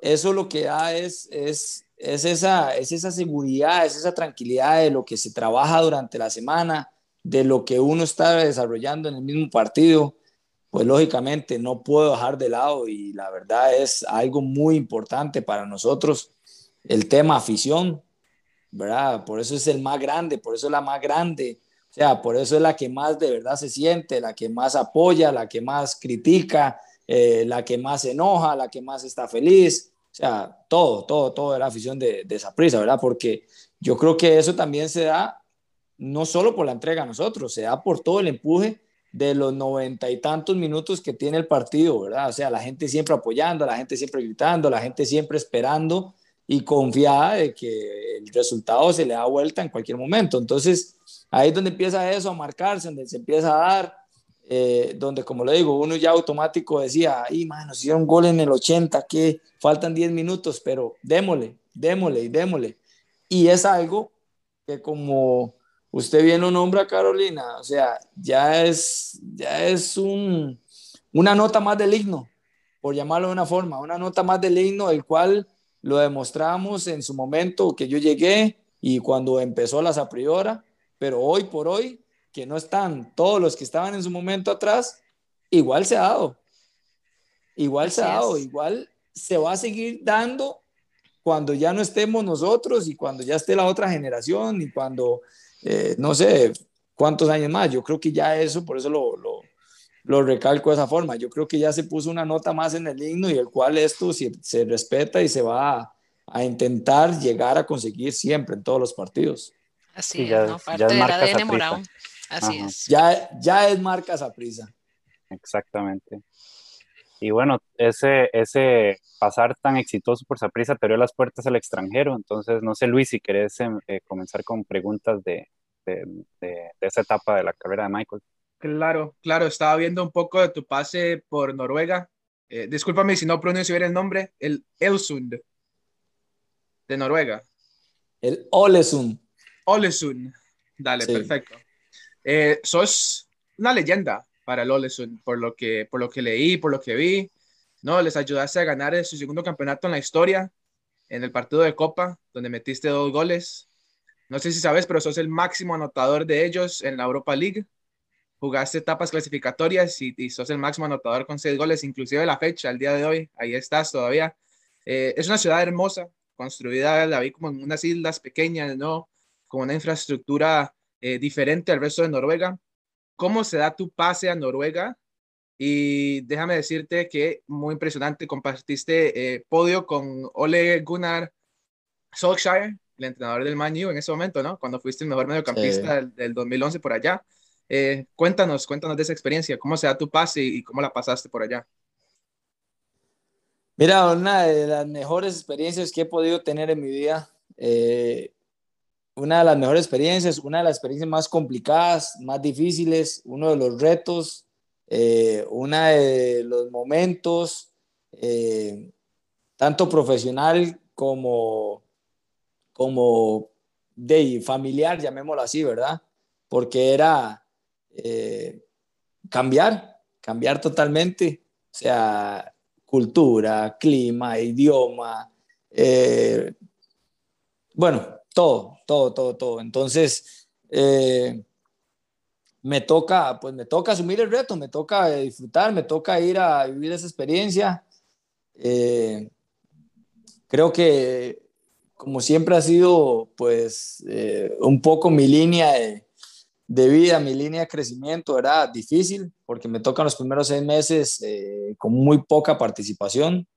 eso lo que da es, es, es, esa, es esa seguridad, es esa tranquilidad de lo que se trabaja durante la semana, de lo que uno está desarrollando en el mismo partido, pues lógicamente no puedo dejar de lado y la verdad es algo muy importante para nosotros el tema afición, ¿verdad? Por eso es el más grande, por eso es la más grande, o sea, por eso es la que más de verdad se siente, la que más apoya, la que más critica, eh, la que más se enoja, la que más está feliz, o sea, todo, todo, todo de la afición de, de esa prisa, ¿verdad? Porque yo creo que eso también se da no solo por la entrega a nosotros, se da por todo el empuje de los noventa y tantos minutos que tiene el partido, ¿verdad? O sea, la gente siempre apoyando, la gente siempre gritando, la gente siempre esperando y confiada de que el resultado se le da vuelta en cualquier momento. Entonces, ahí es donde empieza eso a marcarse, donde se empieza a dar, eh, donde, como le digo, uno ya automático decía, ay, mano, si hicieron gol en el 80, que faltan 10 minutos, pero démosle, démosle y démosle. Y es algo que como usted bien lo nombra, Carolina, o sea, ya es, ya es un, una nota más del himno, por llamarlo de una forma, una nota más del himno, el cual lo demostramos en su momento que yo llegué y cuando empezó la Zapriora, pero hoy por hoy, que no están todos los que estaban en su momento atrás, igual se ha dado. Igual se ha dado, igual se va a seguir dando cuando ya no estemos nosotros y cuando ya esté la otra generación y cuando, eh, no sé, cuántos años más. Yo creo que ya eso, por eso lo, lo, lo recalco de esa forma. Yo creo que ya se puso una nota más en el himno y el cual esto se, se respeta y se va a, intentar llegar a conseguir siempre en todos los partidos. Así es, ¿no? parte del ADN morado. Así es. Ya, ya es marca prisa. Exactamente. Y bueno, ese, ese pasar tan exitoso por Saprisa te abrió las puertas al extranjero. Entonces, no sé, Luis, si querés em, eh, comenzar con preguntas de, de, de, esa etapa de la carrera de Michael. Claro, claro, estaba viendo un poco de tu pase por Noruega. Eh, discúlpame si no pronuncio bien el nombre, el Elsund de Noruega. El Olesund. Olesund, dale, perfecto. Eh, sos una leyenda para el Olesund, por lo, que, por lo que leí, por lo que vi. No, les ayudaste a ganar su segundo campeonato en la historia, en el partido de Copa, donde metiste dos goles. No sé si sabes, pero sos el máximo anotador de ellos en la Europa League jugaste etapas clasificatorias y, sos el máximo anotador con seis goles, inclusive la fecha, el día de hoy, ahí estás todavía. Eh, es una ciudad hermosa, construida, la vi como en unas islas pequeñas, ¿no? Con una infraestructura eh, diferente al resto de Noruega. ¿Cómo se da tu pase a Noruega? Y déjame decirte que muy impresionante, compartiste eh, podio con Ole Gunnar Solskjaer, el entrenador del Man U en ese momento, ¿no? Cuando fuiste el mejor mediocampista del, del 2011 por allá. Eh, cuéntanos, cuéntanos de esa experiencia, cómo se da tu pase y, cómo la pasaste por allá. Mira, una de las mejores experiencias que he podido tener en mi vida, eh, una de las mejores experiencias, una de las experiencias más complicadas, más difíciles, uno de los retos, eh, uno de los momentos, tanto profesional como, como de familiar, llamémoslo así, ¿verdad? Porque era eh, cambiar, cambiar totalmente, o sea, cultura, clima, idioma, eh, bueno, todo, todo, todo, todo. Entonces, eh, me toca, pues me toca asumir el reto, me toca disfrutar, me toca ir a vivir esa experiencia. creo que, como siempre ha sido, pues, un poco mi línea de, de vida, mi línea de crecimiento era difícil porque me tocan los primeros seis meses eh, con muy poca participación,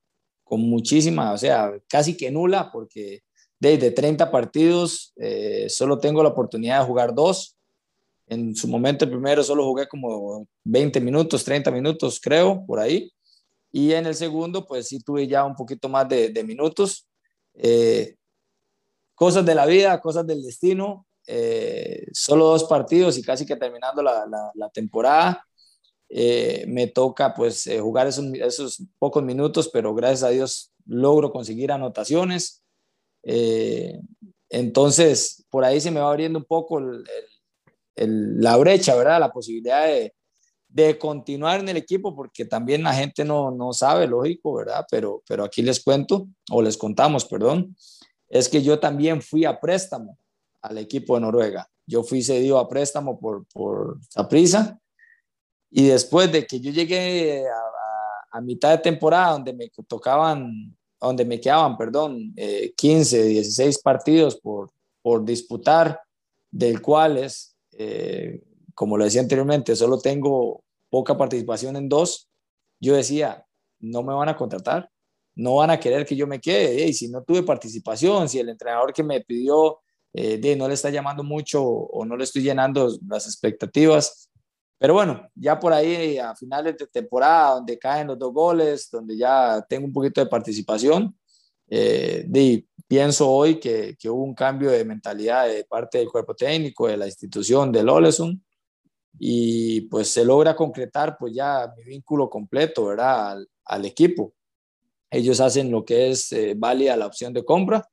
con muchísima, o sea, casi que nula, porque desde 30 partidos eh, solo tengo la oportunidad de jugar dos. En su momento, el primero solo jugué como 20 minutos, 30 minutos, creo, por ahí. Y en el segundo, pues sí tuve ya un poquito más de, minutos. Eh, cosas de la vida, cosas del destino. Eh, solo dos partidos y casi que terminando la, la, temporada. Eh, me toca pues jugar esos, esos, pocos minutos, pero gracias a Dios logro conseguir anotaciones. Entonces, por ahí se me va abriendo un poco la brecha, ¿verdad? La posibilidad de, de, continuar en el equipo, porque también la gente no, no sabe, lógico, ¿verdad? Pero, pero aquí les cuento, o les contamos, perdón, es que yo también fui a préstamo al equipo de Noruega. Yo fui cedido a préstamo por, por prisa y después de que yo llegué a, mitad de temporada donde me tocaban, donde me quedaban, perdón, 15, eh, 16 partidos por, por disputar, del cuales, eh, como lo decía anteriormente, solo tengo poca participación en dos, yo decía, no me van a contratar, no van a querer que yo me quede, y si no tuve participación, si el entrenador que me pidió eh, de, no le está llamando mucho o no le estoy llenando las expectativas. Pero bueno, ya por ahí a finales de temporada, donde caen los dos goles, donde ya tengo un poquito de participación, eh, de, pienso hoy que, que, hubo un cambio de mentalidad de parte del cuerpo técnico, de la institución, del Oleson, y pues se logra concretar pues ya mi vínculo completo, ¿verdad? Al, al equipo. Ellos hacen lo que es eh, válida la opción de compra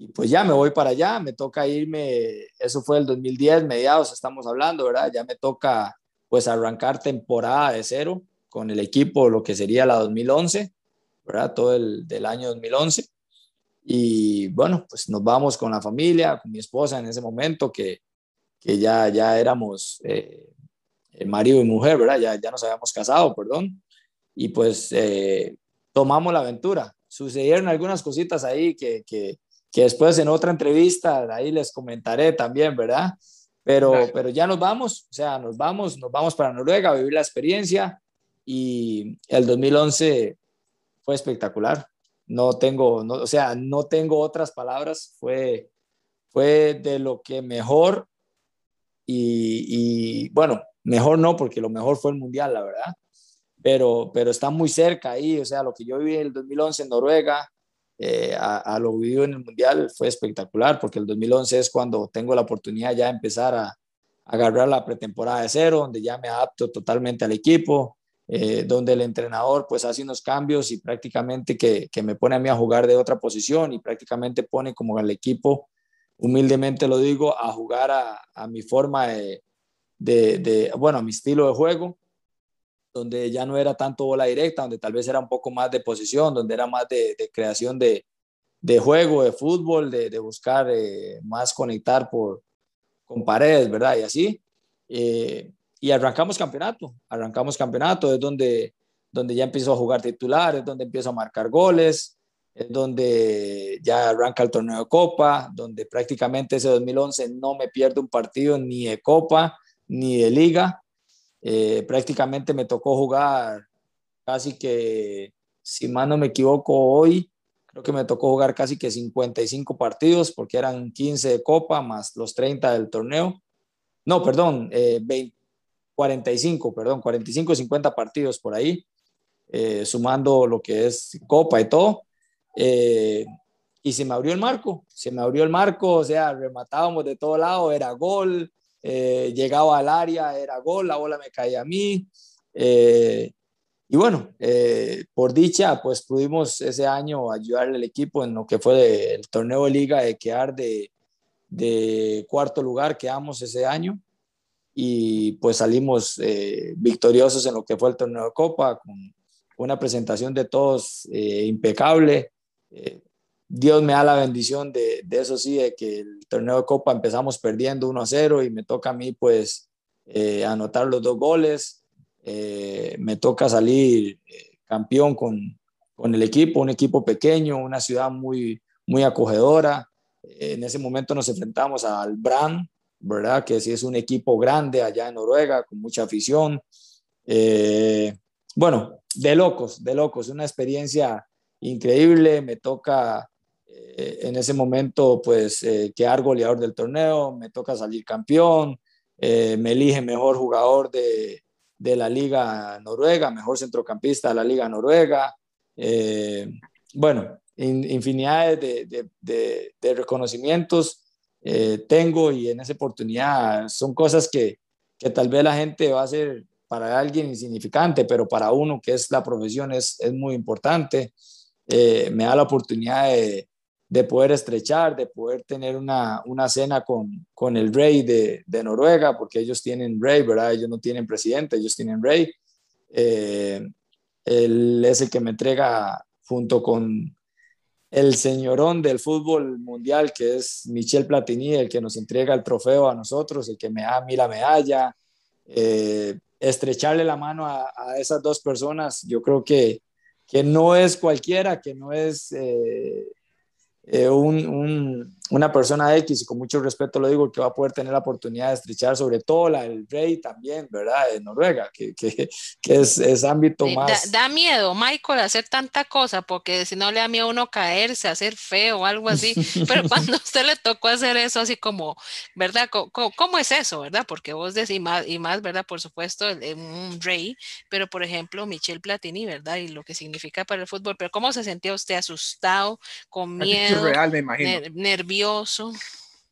y pues ya me voy para allá, me toca irme, eso fue el 2010, mediados estamos hablando, ¿verdad? Ya me toca pues arrancar temporada de cero con el equipo, lo que sería la 2011, ¿verdad? Todo el del año 2011. Y bueno, pues nos vamos con la familia, con mi esposa en ese momento, que, que ya, ya éramos eh, marido y mujer, ¿verdad? Ya, ya nos habíamos casado, perdón. Y pues eh, tomamos la aventura. Sucedieron algunas cositas ahí que, que, que después en otra entrevista ahí les comentaré también, ¿verdad? Pero, pero ya nos vamos, o sea, nos vamos, nos vamos para Noruega a vivir la experiencia y el 2011 fue espectacular. No tengo, no, o sea, no tengo otras palabras, fue, fue de lo que mejor y, y, bueno, mejor no, porque lo mejor fue el Mundial, la verdad, pero, pero está muy cerca ahí, o sea, lo que yo viví en el 2011 en Noruega, eh, a, lo vivido en el Mundial fue espectacular, porque el 2011 es cuando tengo la oportunidad ya de empezar a, agarrar la pretemporada de cero, donde ya me adapto totalmente al equipo, eh, donde el entrenador pues hace unos cambios y prácticamente que, que, me pone a mí a jugar de otra posición y prácticamente pone como al equipo, humildemente lo digo, a jugar a, a mi forma de, de, de, bueno, a mi estilo de juego donde ya no era tanto bola directa, donde tal vez era un poco más de posición, donde era más de, creación de, juego, de fútbol, de, buscar eh, más conectar por, con paredes, ¿verdad? Y así. Eh, y arrancamos campeonato, arrancamos campeonato, es donde, donde ya empiezo a jugar titular, es donde empiezo a marcar goles, es donde ya arranca el torneo de Copa, donde prácticamente ese 2011 no me pierdo un partido ni de Copa ni de Liga, eh, prácticamente me tocó jugar casi que, si más no me equivoco, hoy creo que me tocó jugar casi que 55 partidos porque eran 15 de copa más los 30 del torneo. No, perdón, 45, eh, perdón, 45, 50 partidos por ahí, eh, sumando lo que es copa y todo. y se me abrió el marco, se me abrió el marco, o sea, rematábamos de todo lado, era gol, eh, llegaba al área, era gol, la bola me caía a mí. Eh, y bueno, eh, por dicha, pues pudimos ese año ayudarle al equipo en lo que fue el torneo de liga de quedar de, de cuarto lugar, quedamos ese año y pues salimos victoriosos en lo que fue el torneo de copa con una presentación de todos impecable. Dios me da la bendición de, de, eso sí, de que el torneo de Copa empezamos perdiendo 1 a 0 y me toca a mí pues eh, anotar los dos goles. Eh, me toca salir eh, campeón con, con, el equipo, un equipo pequeño, una ciudad muy, muy acogedora. en ese momento nos enfrentamos al Brand, ¿verdad? Que sí es un equipo grande allá en Noruega, con mucha afición. bueno, de locos, de locos, una experiencia increíble. Me toca eh, en ese momento, pues, eh, quedar goleador del torneo, me toca salir campeón, eh, me elige mejor jugador de, de, la Liga Noruega, mejor centrocampista de la Liga Noruega. bueno, infinidad de, de, de reconocimientos tengo y en esa oportunidad son cosas que, que tal vez la gente va a ser para alguien insignificante, pero para uno que es la profesión es, es muy importante. me da la oportunidad de, de poder estrechar, de poder tener una, una cena con, con el rey de, de, Noruega, porque ellos tienen rey, ¿verdad? Ellos no tienen presidente, ellos tienen rey. Eh, él es el que me entrega junto con el señorón del fútbol mundial, que es Michel Platini, el que nos entrega el trofeo a nosotros, el que me da a mí la medalla. Eh, estrecharle la mano a, esas dos personas, yo creo que, que no es cualquiera, que no es eh, eh, un, una persona X, y con mucho respeto lo digo, que va a poder tener la oportunidad de estrechar sobre todo la del rey también, ¿verdad? De Noruega, que, que, que es, es, ámbito más... Da, miedo, Michael, hacer tanta cosa, porque si no le da miedo a uno caerse, hacer feo o algo así, pero cuando a usted le tocó hacer eso así como, ¿verdad? ¿Cómo, cómo es eso, verdad? Porque vos decís, más, y más ¿verdad? Por supuesto, un rey, pero por ejemplo, Michel Platini, ¿verdad? Y lo que significa para el fútbol, pero ¿cómo se sentía usted asustado, con miedo? real, me imagino. nervioso.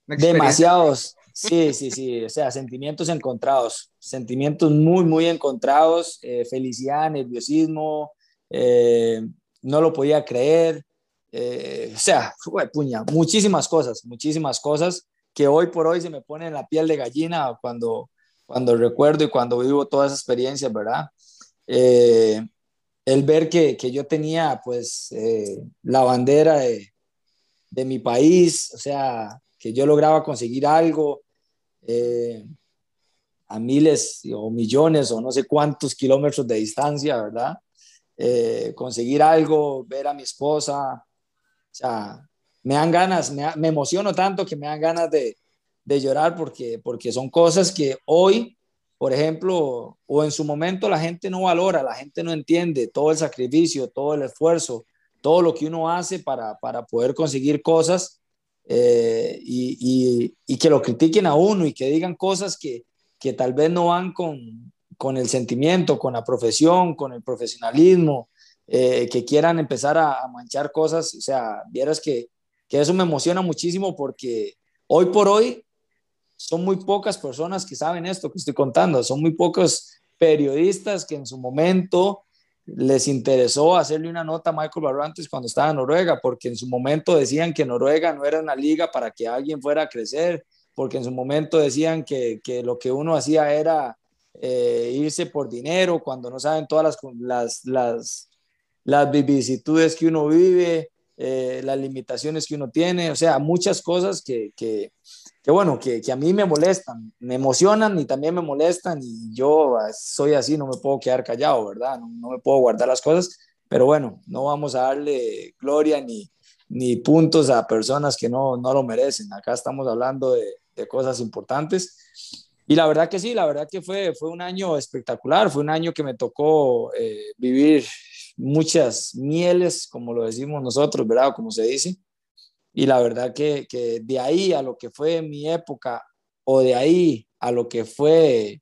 Demasiados. Sí, sí, sí. O sea, sentimientos encontrados. Sentimientos muy, muy encontrados. Eh, felicidad, nerviosismo. Eh, no lo podía creer. Eh, o sea, puña, muchísimas cosas, muchísimas cosas que hoy por hoy se me ponen la piel de gallina cuando, cuando recuerdo y cuando vivo todas esas experiencias, ¿verdad? el ver que, que, yo tenía pues la bandera de, de mi país, o sea, que yo lograba conseguir algo eh, a miles o millones o no sé cuántos kilómetros de distancia, ¿verdad? Eh, conseguir algo, ver a mi esposa, o sea, me dan ganas, me, me emociono tanto que me dan ganas de, de, llorar porque, porque son cosas que hoy, por ejemplo, o en su momento la gente no valora, la gente no entiende todo el sacrificio, todo el esfuerzo, todo lo que uno hace para, para poder conseguir cosas eh, y, y, que lo critiquen a uno y que digan cosas que, que tal vez no van con, con, el sentimiento, con la profesión, con el profesionalismo, eh, que quieran empezar a, a, manchar cosas. O sea, vieras que, que eso me emociona muchísimo porque hoy por hoy son muy pocas personas que saben esto que estoy contando, son muy pocos periodistas que en su momento les interesó hacerle una nota a Michael Barrantes cuando estaba en Noruega, porque en su momento decían que Noruega no era una liga para que alguien fuera a crecer, porque en su momento decían que, que lo que uno hacía era eh, irse por dinero, cuando no saben todas las, las, las, las vicisitudes que uno vive, eh, las limitaciones que uno tiene, o sea, muchas cosas que, que, que bueno, que, que, a mí me molestan, me emocionan y también me molestan y yo ah, soy así, no me puedo quedar callado, ¿verdad? No, no me puedo guardar las cosas, pero bueno, no vamos a darle gloria ni, ni puntos a personas que no, no lo merecen. Acá estamos hablando de, de, cosas importantes. Y la verdad que sí, la verdad que fue, fue un año espectacular, fue un año que me tocó eh, vivir muchas mieles, como lo decimos nosotros, ¿verdad? Como se dice y la verdad que, que, de ahí a lo que fue mi época o de ahí a lo que fue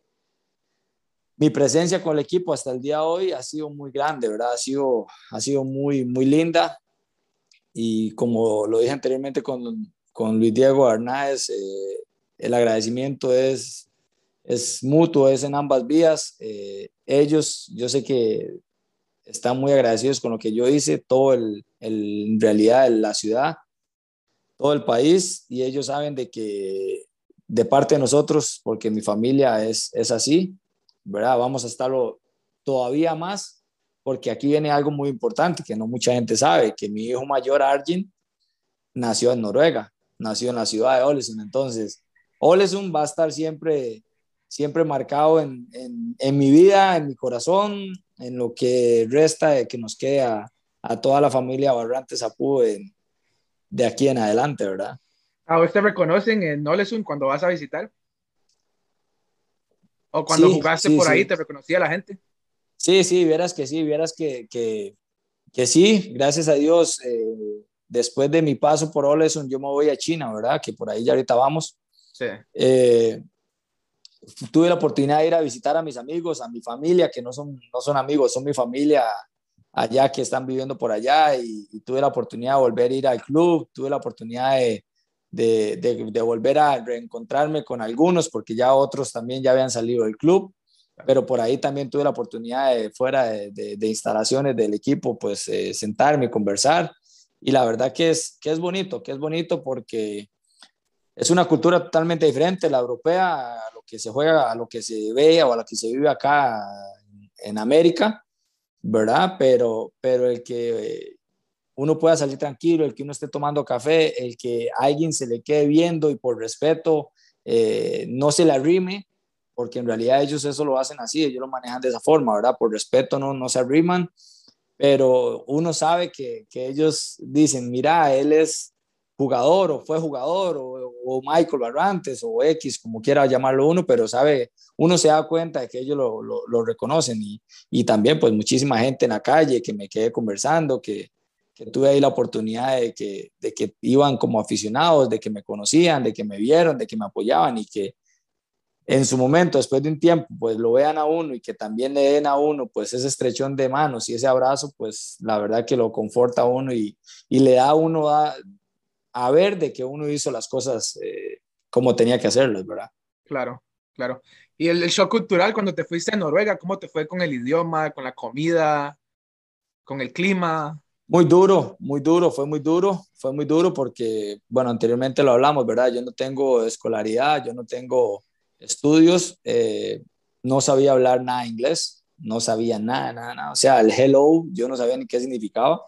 mi presencia con el equipo hasta el día de hoy ha sido muy grande, ¿verdad? Ha sido, ha sido muy, muy linda. Y como lo dije anteriormente con, con Luis Diego Arnáez, eh, el agradecimiento es, es mutuo, es en ambas vías. Eh, ellos, yo sé que están muy agradecidos con lo que yo hice, todo el, el en realidad la ciudad todo el país y ellos saben de que de parte de nosotros, porque mi familia es, es así, ¿verdad? Vamos a estarlo todavía más, porque aquí viene algo muy importante que no mucha gente sabe, que mi hijo mayor, Arjun, nació en Noruega, nació en la ciudad de Olesund. Entonces, Olesund va a estar siempre, siempre marcado en, en, mi vida, en mi corazón, en lo que resta de que nos queda a, toda la familia Barrantes Apú en, de aquí en adelante, ¿verdad? ¿A usted reconocen en Nolesund cuando vas a visitar? ¿O cuando jugaste por ahí te reconocía la gente? Sí, sí, vieras que sí, vieras que, que, que sí, gracias a Dios. Eh, después de mi paso por Olesund, yo me voy a China, ¿verdad? Que por ahí ya ahorita vamos. Sí. Eh, tuve la oportunidad de ir a visitar a mis amigos, a mi familia, que no son, no son amigos, son mi familia allá que están viviendo por allá y, tuve la oportunidad de volver a ir al club, tuve la oportunidad de, de, de, volver a reencontrarme con algunos porque ya otros también ya habían salido del club, pero por ahí también tuve la oportunidad de fuera de, instalaciones del equipo, pues eh, sentarme y conversar. Y la verdad que es, que es bonito, que es bonito porque es una cultura totalmente diferente, la europea, a lo que se juega, a lo que se ve o a lo que se vive acá en América, ¿verdad? Pero, pero el que uno pueda salir tranquilo, el que uno esté tomando café, el que alguien se le quede viendo y por respeto eh, no se le arrime, porque en realidad ellos eso lo hacen así, ellos lo manejan de esa forma, ¿verdad? Por respeto no, no se arriman, pero uno sabe que, que ellos dicen, mira, él es jugador o fue jugador o, o, Michael Barrantes o X, como quiera llamarlo uno, pero sabe, uno se da cuenta de que ellos lo, lo, lo reconocen y, y, también pues muchísima gente en la calle que me quedé conversando, que, que tuve ahí la oportunidad de que, de que iban como aficionados, de que me conocían, de que me vieron, de que me apoyaban y que en su momento, después de un tiempo, pues lo vean a uno y que también le den a uno pues ese estrechón de manos y ese abrazo, pues la verdad que lo conforta a uno y, y le da a uno a, a, ver de que uno hizo las cosas eh, como tenía que hacerlas, ¿verdad? Claro, claro. Y el, el shock cultural cuando te fuiste a Noruega, ¿cómo te fue con el idioma, con la comida, con el clima? Muy duro, muy duro, fue muy duro, fue muy duro porque, bueno, anteriormente lo hablamos, ¿verdad? Yo no tengo escolaridad, yo no tengo estudios, eh, no sabía hablar nada inglés, no sabía nada, nada, nada. O sea, el hello, yo no sabía ni qué significaba.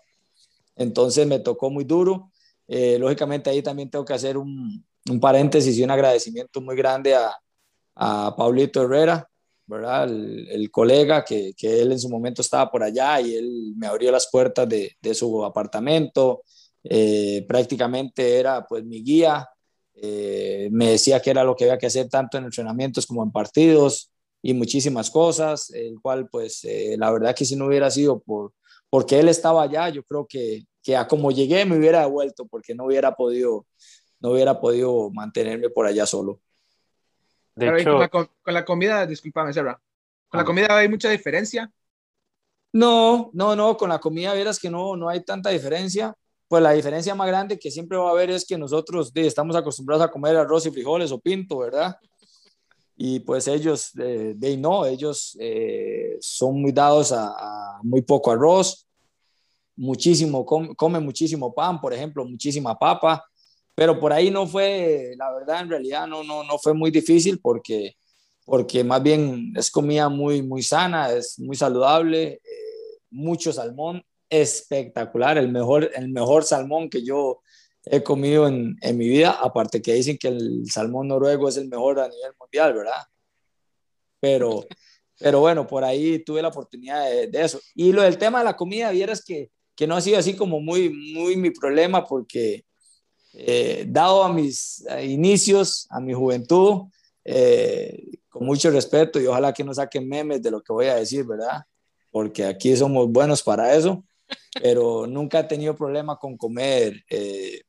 Entonces me tocó muy duro. Eh, lógicamente ahí también tengo que hacer un, un paréntesis y un agradecimiento muy grande a, a Paulito Herrera, ¿verdad? El, colega que, que, él en su momento estaba por allá y él me abrió las puertas de, de su apartamento, eh, prácticamente era pues mi guía, eh, me decía que era lo que había que hacer tanto en entrenamientos como en partidos y muchísimas cosas, el cual pues la verdad que si no hubiera sido por, porque él estaba allá, yo creo que, que a como llegué me hubiera devuelto porque no hubiera podido, no hubiera podido mantenerme por allá solo. De hecho, con, la, con, la, comida, discúlpame, Sarah, ¿con la ah. comida hay mucha diferencia? No, no, no, con la comida verás que no, no hay tanta diferencia. Pues la diferencia más grande que siempre va a haber es que nosotros de, estamos acostumbrados a comer arroz y frijoles o pinto, ¿verdad? Y pues ellos, de, de no, ellos eh, son muy dados a, a, muy poco arroz, muchísimo, com, comen muchísimo pan, por ejemplo, muchísima papa pero por ahí no fue, la verdad, en realidad no, no, no fue muy difícil porque, porque más bien es comida muy, muy sana, es muy saludable, eh, mucho salmón, espectacular, el mejor, el mejor salmón que yo he comido en, en, mi vida, aparte que dicen que el salmón noruego es el mejor a nivel mundial, ¿verdad? Pero, pero bueno, por ahí tuve la oportunidad de, de eso. Y lo del tema de la comida, vieras que, que no ha sido así como muy, muy mi problema porque eh, dado a mis inicios, a mi juventud, eh, con mucho respeto y ojalá que no saquen memes de lo que voy a decir, ¿verdad? Porque aquí somos buenos para eso, pero nunca he tenido problema con comer eh,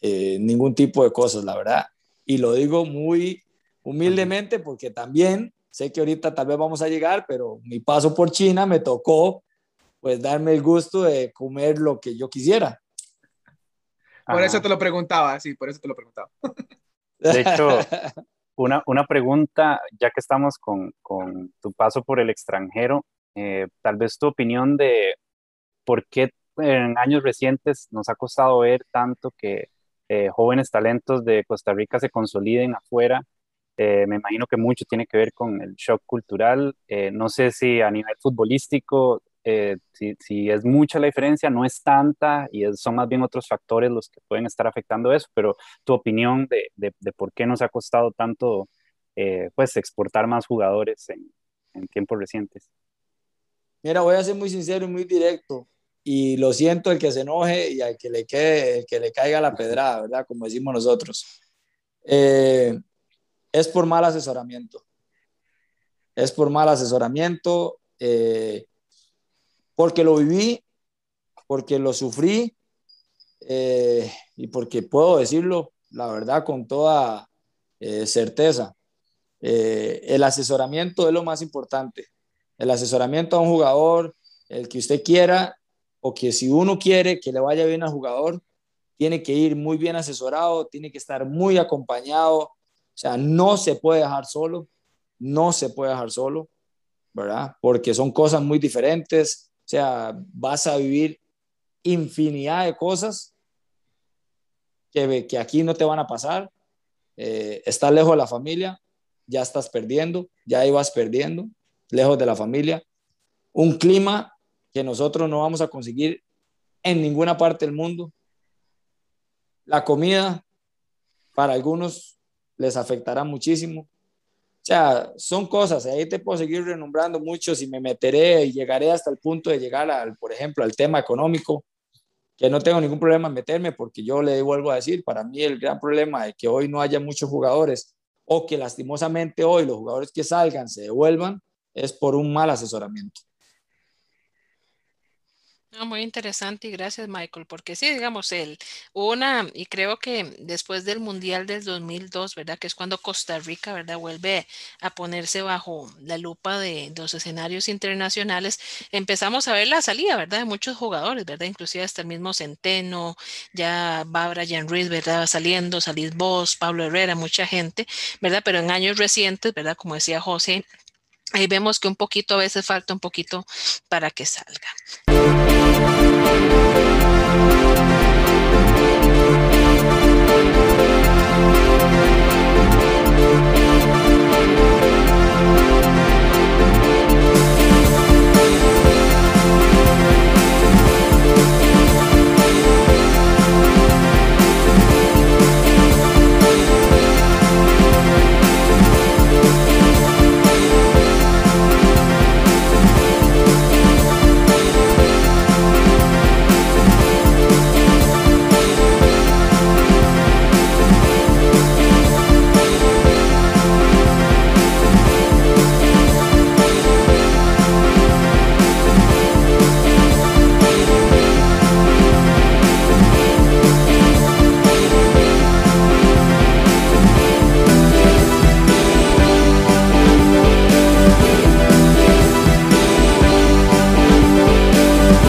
eh ningún tipo de cosas, la verdad. Y lo digo muy humildemente porque también sé que ahorita tal vez vamos a llegar, pero mi paso por China me tocó pues darme el gusto de comer lo que yo quisiera. Por eso te lo preguntaba, sí, por eso te lo preguntaba. De hecho, una, una pregunta, ya que estamos con, con tu paso por el extranjero, eh, tal vez tu opinión de por qué en años recientes nos ha costado ver tanto que eh, jóvenes talentos de Costa Rica se consoliden afuera. Eh, me imagino que mucho tiene que ver con el shock cultural. Eh, no sé si a nivel futbolístico eh, si, si, es mucha la diferencia, no es tanta y es, son más bien otros factores los que pueden estar afectando eso, pero tu opinión de, de, de por qué nos ha costado tanto eh, pues exportar más jugadores en, en, tiempos recientes. Mira, voy a ser muy sincero y muy directo y lo siento el que se enoje y al que le, quede, el que le caiga la pedrada, ¿verdad? Como decimos nosotros. Eh, es por mal asesoramiento. Es por mal asesoramiento. Eh, porque lo viví, porque lo sufrí eh, y porque puedo decirlo, la verdad, con toda eh, certeza. Eh, el asesoramiento es lo más importante. El asesoramiento a un jugador, el que usted quiera, o que si uno quiere que le vaya bien al jugador, tiene que ir muy bien asesorado, tiene que estar muy acompañado, o sea, no se puede dejar solo, no se puede dejar solo, ¿verdad? Porque son cosas muy diferentes, sea, vas a vivir infinidad de cosas que, que aquí no te van a pasar. Eh, estás lejos de la familia, ya estás perdiendo, ya ibas perdiendo, lejos de la familia. Un clima que nosotros no vamos a conseguir en ninguna parte del mundo. La comida, para algunos les afectará muchísimo. O sea, son cosas, ahí te puedo seguir renombrando mucho si me meteré y llegaré hasta el punto de llegar, al, por ejemplo, al tema económico, que no tengo ningún problema en meterme porque yo le vuelvo a decir, para mí el gran problema de que hoy no haya muchos jugadores o que lastimosamente hoy los jugadores que salgan se devuelvan es por un mal asesoramiento muy interesante y gracias Michael, porque sí, digamos, el, una, y creo que después del Mundial del 2002, ¿verdad? Que es cuando Costa Rica, ¿verdad? Vuelve a ponerse bajo la lupa de, los escenarios internacionales, empezamos a ver la salida, ¿verdad? De muchos jugadores, ¿verdad? Inclusive hasta el mismo Centeno, ya va Brian Reed, ¿verdad? Saliendo, salís vos, Pablo Herrera, mucha gente, ¿verdad? Pero en años recientes, ¿verdad? Como decía José, ahí vemos que un poquito, a veces falta un poquito para que salga.